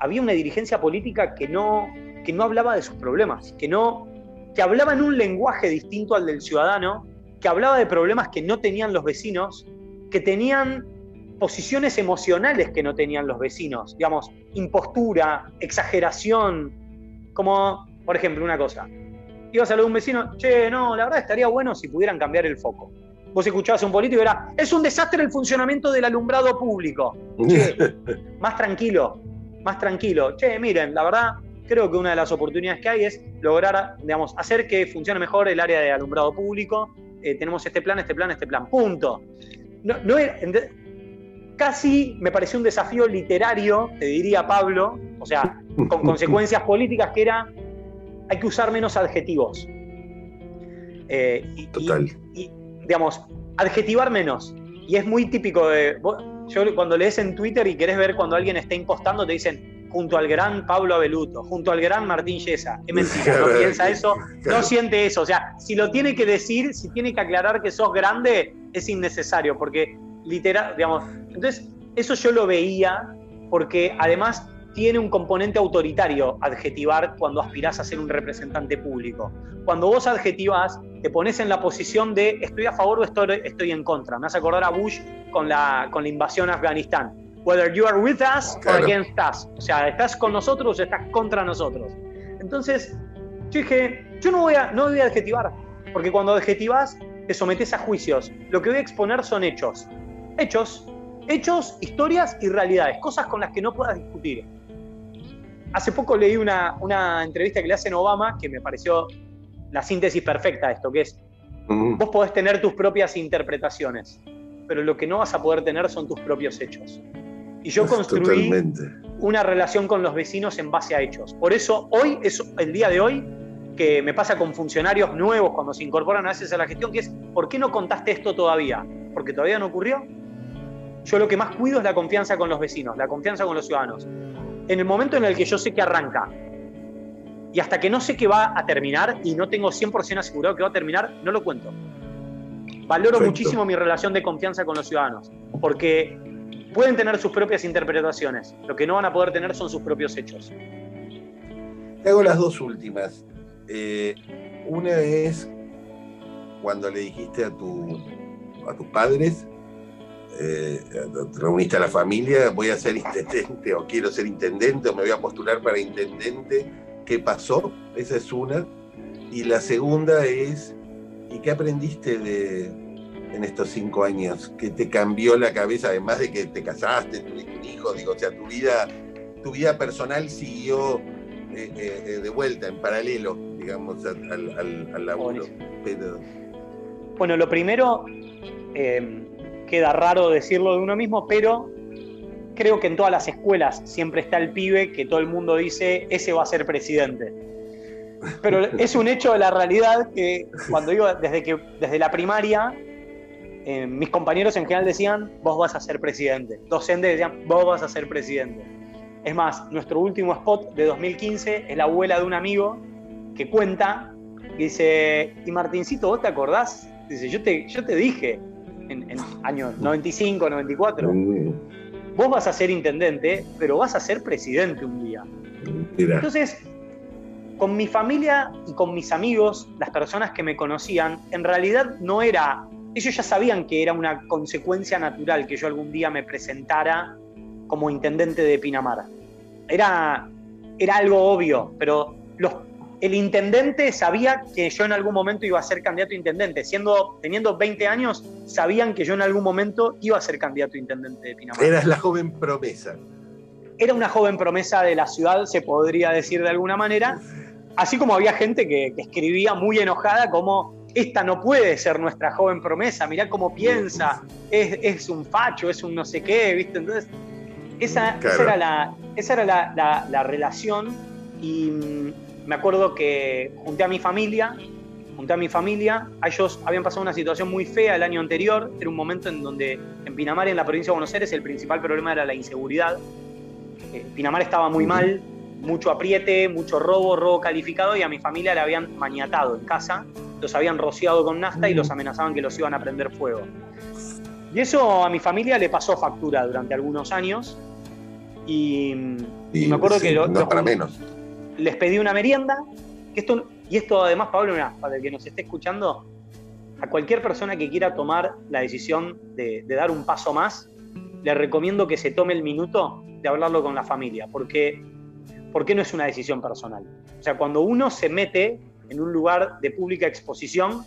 había una dirigencia política que no, que no hablaba de sus problemas, que, no, que hablaba en un lenguaje distinto al del ciudadano, que hablaba de problemas que no tenían los vecinos, que tenían posiciones emocionales que no tenían los vecinos, digamos, impostura, exageración, como, por ejemplo, una cosa, ibas a de un vecino, che, no, la verdad estaría bueno si pudieran cambiar el foco. Vos escuchabas a un político y era, es un desastre el funcionamiento del alumbrado público. Che, más tranquilo, más tranquilo. Che, miren, la verdad, creo que una de las oportunidades que hay es lograr, digamos, hacer que funcione mejor el área de alumbrado público. Eh, tenemos este plan, este plan, este plan. Punto. No, no casi me pareció un desafío literario, te diría Pablo, o sea, con consecuencias políticas que era hay que usar menos adjetivos. Eh, y, Total. Y, digamos, adjetivar menos. Y es muy típico de. Yo cuando lees en Twitter y querés ver cuando alguien está impostando, te dicen junto al gran Pablo Abeluto, junto al gran Martín Yesa. Es mentira, no piensa eso, no siente eso. O sea, si lo tiene que decir, si tiene que aclarar que sos grande, es innecesario, porque literal, digamos. Entonces, eso yo lo veía, porque además tiene un componente autoritario adjetivar cuando aspirás a ser un representante público. Cuando vos adjetivas, te pones en la posición de estoy a favor o estoy, estoy en contra. Me hace acordar a Bush con la, con la invasión a Afganistán. Whether you are with us or against us. O sea, estás con nosotros o estás contra nosotros. Entonces, yo dije, yo no voy a, no voy a adjetivar, porque cuando adjetivas te sometes a juicios. Lo que voy a exponer son hechos. Hechos, hechos, historias y realidades, cosas con las que no puedas discutir hace poco leí una, entrevista que le hacen a Obama que me pareció la síntesis perfecta de esto, que es, vos podés tener tus propias interpretaciones, pero lo que no vas a poder tener son tus propios hechos. Y yo construí una relación con los vecinos en base a hechos. Por eso hoy, es el día de hoy, que me pasa con funcionarios nuevos cuando se incorporan a veces a la gestión, que es, ¿por qué no contaste esto todavía? Porque todavía no ocurrió. Yo lo que más cuido es la confianza con los vecinos, la confianza con los ciudadanos. En el momento en el que yo sé que arranca y hasta que no sé que va a terminar y no tengo 100% asegurado que va a terminar, no lo cuento. Valoro muchísimo mi relación de confianza con los ciudadanos, porque pueden tener sus propias interpretaciones, lo que no van a poder tener son sus propios hechos. Te hago las dos últimas. Eh, una es cuando le dijiste a, tu, a tus padres, eh, reuniste a la familia, voy a ser intendente o quiero ser intendente o me voy a postular para intendente, ¿qué pasó? Esa es una. Y la segunda es, ¿y qué aprendiste de, en estos cinco años? ¿Qué te cambió la cabeza, además de que te casaste, tuviste un hijo? Digo, o sea, tu vida, tu vida personal siguió eh, eh, de vuelta, en paralelo, digamos, al, al, laburo. Bueno, lo primero, eh, queda raro decirlo de uno mismo, pero creo que en todas las escuelas siempre está el pibe que todo el mundo dice, ese va a ser presidente. Pero es un hecho de la realidad que cuando iba desde, que, desde la primaria, mis compañeros en general decían, vos vas a ser presidente. Docentes decían, vos vas a ser presidente. Es más, nuestro último spot de 2015 es la abuela de un amigo que cuenta, dice, y Martincito, ¿vos te acordás? Dice, yo te, yo te dije en, años 95, 94, vos vas a ser intendente, pero vas a ser presidente un día. Entonces, con mi familia y con mis amigos, las personas que me conocían, en realidad no era, ellos ya sabían que era una consecuencia natural que yo algún día me presentara como intendente de Pinamar. Era, era algo obvio, pero los el intendente sabía que yo en algún momento iba a ser candidato a intendente. Siendo, teniendo 20 años, sabían que yo en algún momento iba a ser candidato a intendente de Pinamar. Eras la joven promesa. Era una joven promesa de la ciudad, se podría decir de alguna manera. Así como había gente que, escribía muy enojada como esta no puede ser nuestra joven promesa, mirá cómo piensa, es, un facho, es un no sé qué, ¿viste? Entonces, esa, era, la, esa era la, la relación y me acuerdo que junté a mi familia, junté a mi familia, a ellos habían pasado una situación muy fea el año anterior, era un momento en donde en Pinamar, en la provincia de Buenos Aires, el principal problema era la inseguridad. Eh, Pinamar estaba muy mal, mucho apriete, mucho robo, robo calificado y a mi familia la habían maniatado en casa, los habían rociado con nafta y los amenazaban que los iban a prender fuego. Y eso a mi familia le pasó factura durante algunos años. Y, me acuerdo que... Lo, no para menos les pedí una merienda, que esto, y esto además, Pablo, para el que nos esté escuchando, a cualquier persona que quiera tomar la decisión de, dar un paso más, le recomiendo que se tome el minuto de hablarlo con la familia, porque, porque no es una decisión personal. O sea, cuando uno se mete en un lugar de pública exposición,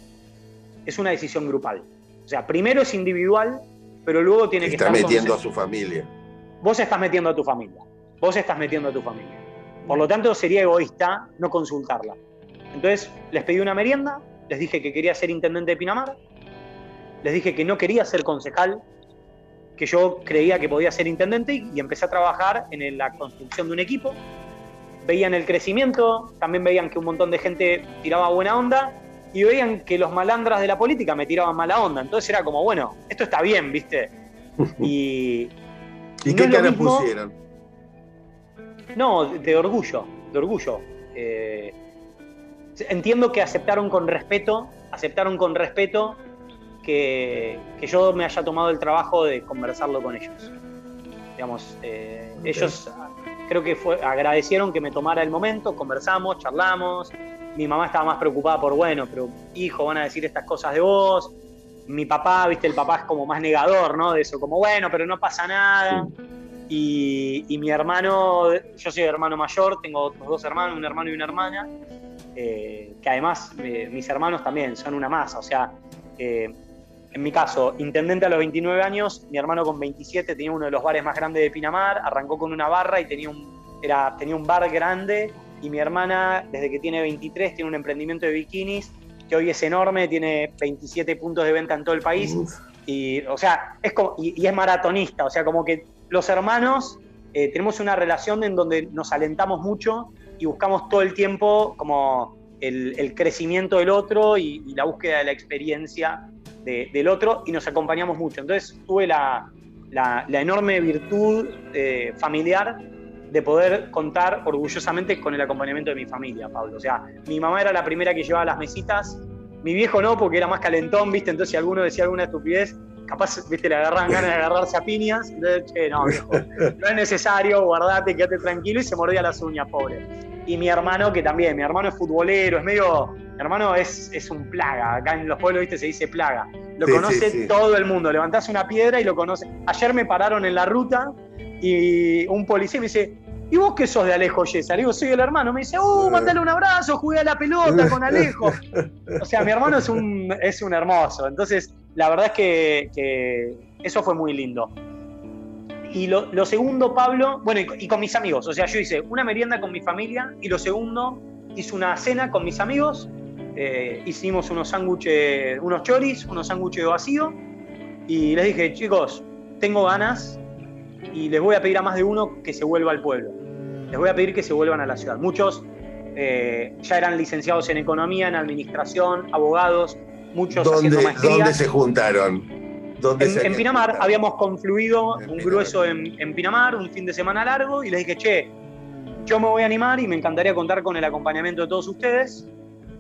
es una decisión grupal. O sea, primero es individual, pero luego tiene que estar... Está metiendo a su familia. Vos estás metiendo a tu familia. Vos estás metiendo a tu familia. Por lo tanto, sería egoísta no consultarla. Entonces, les pedí una merienda, les dije que quería ser intendente de Pinamar, les dije que no quería ser concejal, que yo creía que podía ser intendente y empecé a trabajar en la construcción de un equipo. Veían el crecimiento, también veían que un montón de gente tiraba buena onda y veían que los malandras de la política me tiraban mala onda. Entonces era como, bueno, esto está bien, ¿viste? Y, ¿Y qué cara pusieron? No, de orgullo, de orgullo. Eh, entiendo que aceptaron con respeto, aceptaron con respeto que, yo me haya tomado el trabajo de conversarlo con ellos. Digamos, eh, ellos creo que fue, agradecieron que me tomara el momento, conversamos, charlamos. Mi mamá estaba más preocupada por, bueno, pero hijo, van a decir estas cosas de vos. Mi papá, viste, el papá es como más negador, ¿no? De eso, como, bueno, pero no pasa nada. Y, mi hermano, yo soy hermano mayor, tengo otros dos hermanos, un hermano y una hermana, eh, que además eh, mis hermanos también son una masa, o sea, eh, en mi caso, intendente a los 29 años, mi hermano con 27 tenía uno de los bares más grandes de Pinamar, arrancó con una barra y tenía un, era, tenía un bar grande, y mi hermana, desde que tiene 23, tiene un emprendimiento de bikinis que hoy es enorme, tiene 27 puntos de venta en todo el país. Y, o sea, es como, y, es maratonista, o sea, como que los hermanos eh, tenemos una relación en donde nos alentamos mucho y buscamos todo el tiempo como el, crecimiento del otro y, la búsqueda de la experiencia del otro y nos acompañamos mucho. Entonces tuve la, enorme virtud eh, familiar de poder contar orgullosamente con el acompañamiento de mi familia, Pablo. O sea, mi mamá era la primera que llevaba las mesitas, mi viejo no, porque era más calentón, ¿viste? Entonces si alguno decía alguna estupidez, capaz, viste, le agarraban ganas de agarrarse a piñas, entonces, che, no, viejo, no es necesario, guardate, quédate tranquilo, y se mordía las uñas, pobre. Y mi hermano, que también, mi hermano es futbolero, es medio, mi hermano es, es un plaga, acá en los pueblos, viste, se dice plaga. Lo conoce todo el mundo, levantás una piedra y lo conoce. Ayer me pararon en la ruta y un policía me dice, ¿y vos qué sos de Alejo Yesa? Le digo, soy el hermano. Me dice, ¡uh, mandale un abrazo! Jugué a la pelota con Alejo. O sea, mi hermano es un, es un hermoso. Entonces, la verdad es que, eso fue muy lindo. Y lo, segundo, Pablo, bueno, y, con mis amigos. O sea, yo hice una merienda con mi familia y lo segundo, hice una cena con mis amigos. Eh, hicimos unos sándwiches, unos choris, unos sándwiches vacío. Y les dije, chicos, tengo ganas y les voy a pedir a más de uno que se vuelva al pueblo. Les voy a pedir que se vuelvan a la ciudad. Muchos eh, ya eran licenciados en economía, en administración, abogados, muchos haciendo maestría. ¿Dónde se juntaron? en, Pinamar habíamos confluido un grueso en, Pinamar, un fin de semana largo, y les dije, che, yo me voy a animar y me encantaría contar con el acompañamiento de todos ustedes.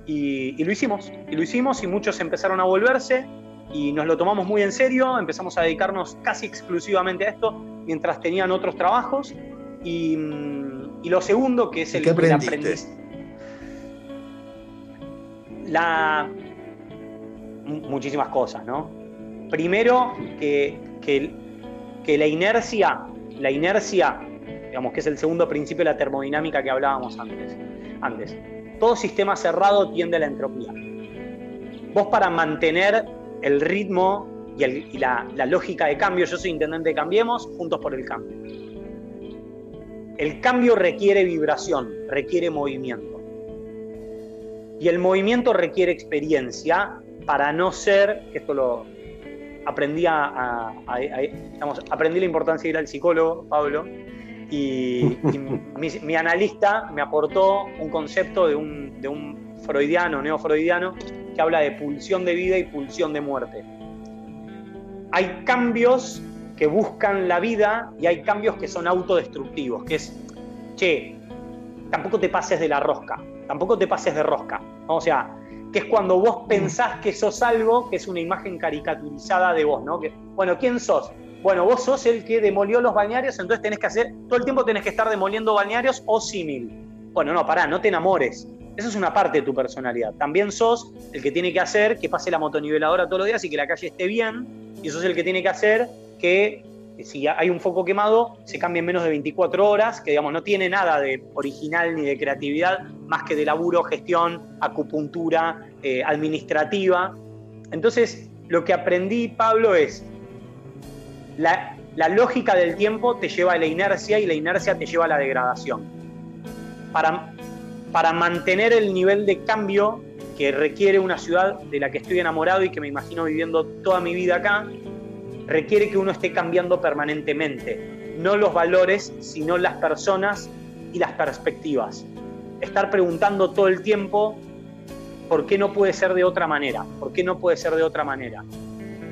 Y, lo hicimos, y lo hicimos, y muchos empezaron a volverse, y nos lo tomamos muy en serio, empezamos a dedicarnos casi exclusivamente a esto, mientras tenían otros trabajos. Y, lo segundo, que es el, ¿Qué aprendiste? La, muchísimas cosas, ¿no? Primero, que, que, la inercia, la inercia, digamos que es el segundo principio de la termodinámica que hablábamos antes. antes. Todo sistema cerrado tiende a la entropía. Vos para mantener el ritmo y, la, la, lógica de cambio, yo soy intendente de Cambiemos, juntos por el cambio. El cambio requiere vibración, requiere movimiento. Y el movimiento requiere experiencia para no ser, que esto lo aprendí a, aprendí la importancia de ir al psicólogo, Pablo, y, mi, analista me aportó un concepto de un, de un freudiano, neofreudiano, que habla de pulsión de vida y pulsión de muerte. Hay cambios que buscan la vida y hay cambios que son autodestructivos, que es, che, tampoco te pases de la rosca, tampoco te pases de rosca. O sea, que es cuando vos pensás que sos algo, que es una imagen caricaturizada de vos, ¿no? Que, bueno, ¿quién sos? Bueno, vos sos el que demolió los balnearios, entonces tenés que hacer, todo el tiempo tenés que estar demoliendo balnearios o símil. Bueno, no, pará, no te enamores. Eso es una parte de tu personalidad. También sos el que tiene que hacer que pase la motoniveladora todos los días y que la calle esté bien. Y sos el que tiene que hacer que si hay un foco quemado, se cambie en menos de 24 horas, que digamos no tiene nada de original ni de creatividad, más que de laburo, gestión, acupuntura, eh, administrativa. Entonces, lo que aprendí, Pablo, es la, lógica del tiempo te lleva a la inercia y la inercia te lleva a la degradación. Para, para mantener el nivel de cambio que requiere una ciudad de la que estoy enamorado y que me imagino viviendo toda mi vida acá, requiere que uno esté cambiando permanentemente, no los valores, sino las personas y las perspectivas. Estar preguntando todo el tiempo por qué no puede ser de otra manera, por qué no puede ser de otra manera.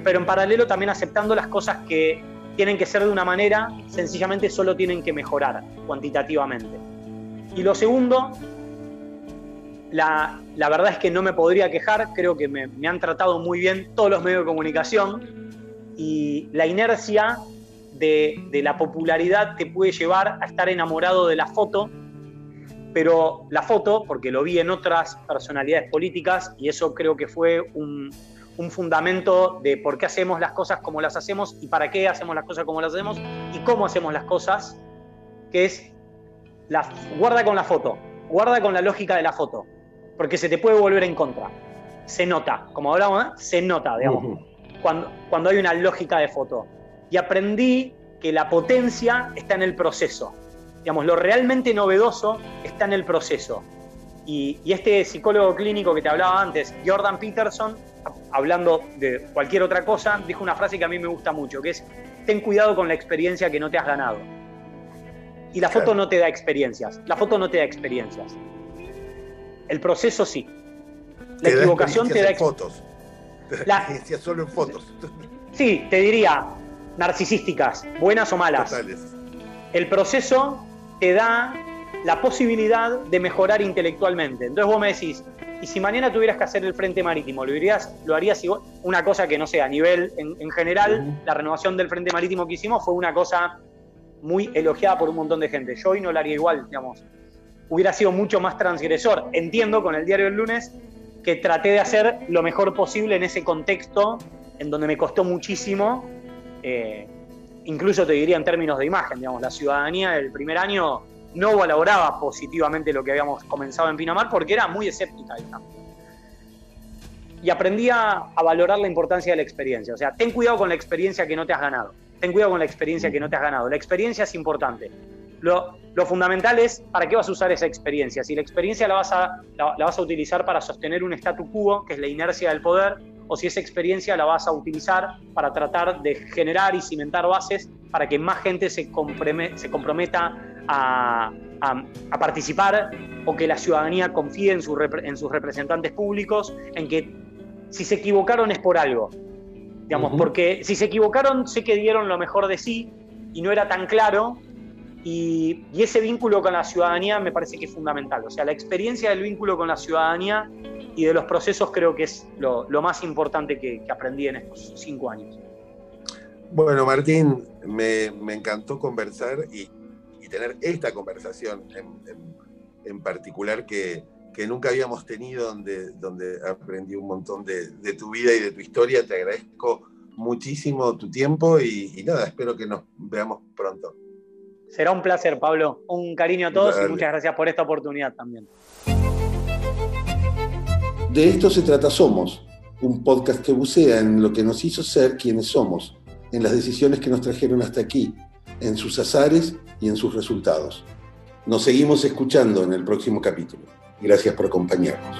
Pero en paralelo también aceptando las cosas que tienen que ser de una manera, sencillamente solo tienen que mejorar cuantitativamente. Y lo segundo, la, verdad es que no me podría quejar, creo que me, me han tratado muy bien todos los medios de comunicación, y la inercia de, la popularidad te puede llevar a estar enamorado de la foto, pero la foto, porque lo vi en otras personalidades políticas, y eso creo que fue un, fundamento de por qué hacemos las cosas como las hacemos y para qué hacemos las cosas como las hacemos y cómo hacemos las cosas, que es la, guarda con la foto, guarda con la lógica de la foto, porque se te puede volver en contra. Se nota, como hablamos, ¿eh? se nota, digamos cuando, cuando hay una lógica de foto. Y aprendí que la potencia está en el proceso. Digamos, lo realmente novedoso está en el proceso. Y, este psicólogo clínico que te hablaba antes, Jordan Peterson, hablando de cualquier otra cosa, dijo una frase que a mí me gusta mucho, que es, ten cuidado con la experiencia que no te has ganado. Y la foto no te da experiencias. La foto no te da experiencias. El proceso sí. La equivocación te da fotos. La... experiencias solo en fotos. Sí, te diría narcisísticas, buenas o malas. El proceso te da la posibilidad de mejorar intelectualmente. Entonces vos me decís, y si mañana tuvieras que hacer el frente marítimo, ¿lo, harías, lo harías una cosa que no sé, a nivel, en, general, la renovación del frente marítimo que hicimos fue una cosa muy elogiada por un montón de gente. Yo hoy no lo haría igual, digamos. Hubiera sido mucho más transgresor. Entiendo con el diario del lunes que traté de hacer lo mejor posible en ese contexto en donde me costó muchísimo, eh, incluso te diría en términos de imagen, digamos, la ciudadanía del primer año no valoraba positivamente lo que habíamos comenzado en Pinamar porque era muy escéptica. Y aprendí a, valorar la importancia de la experiencia. O sea, ten cuidado con la experiencia que no te has ganado. Ten cuidado con la experiencia que no te has ganado. La experiencia es importante. Lo, fundamental es para qué vas a usar esa experiencia. Si la experiencia la vas, a, la vas a utilizar para sostener un statu quo, que es la inercia del poder, o si esa experiencia la vas a utilizar para tratar de generar y cimentar bases para que más gente se, se comprometa a, participar o que la ciudadanía confíe en, en, sus representantes públicos, en que si se equivocaron es por algo. Digamos, porque si se equivocaron, sé que dieron lo mejor de sí y no era tan claro. Y, ese vínculo con la ciudadanía me parece que es fundamental. O sea, la experiencia del vínculo con la ciudadanía y de los procesos creo que es lo, más importante que, aprendí en estos cinco años. Bueno, Martín, me, encantó conversar y, tener esta conversación en, particular que, nunca habíamos tenido, donde, donde aprendí un montón de, tu vida y de tu historia. Te agradezco muchísimo tu tiempo y nada, espero que nos veamos pronto. Será un placer, Pablo. Un cariño a todos y muchas gracias por esta oportunidad también. De esto se trata Somos, un podcast que bucea en lo que nos hizo ser quienes somos, en las decisiones que nos trajeron hasta aquí, en sus azares y en sus resultados. Nos seguimos escuchando en el próximo capítulo. Gracias por acompañarnos.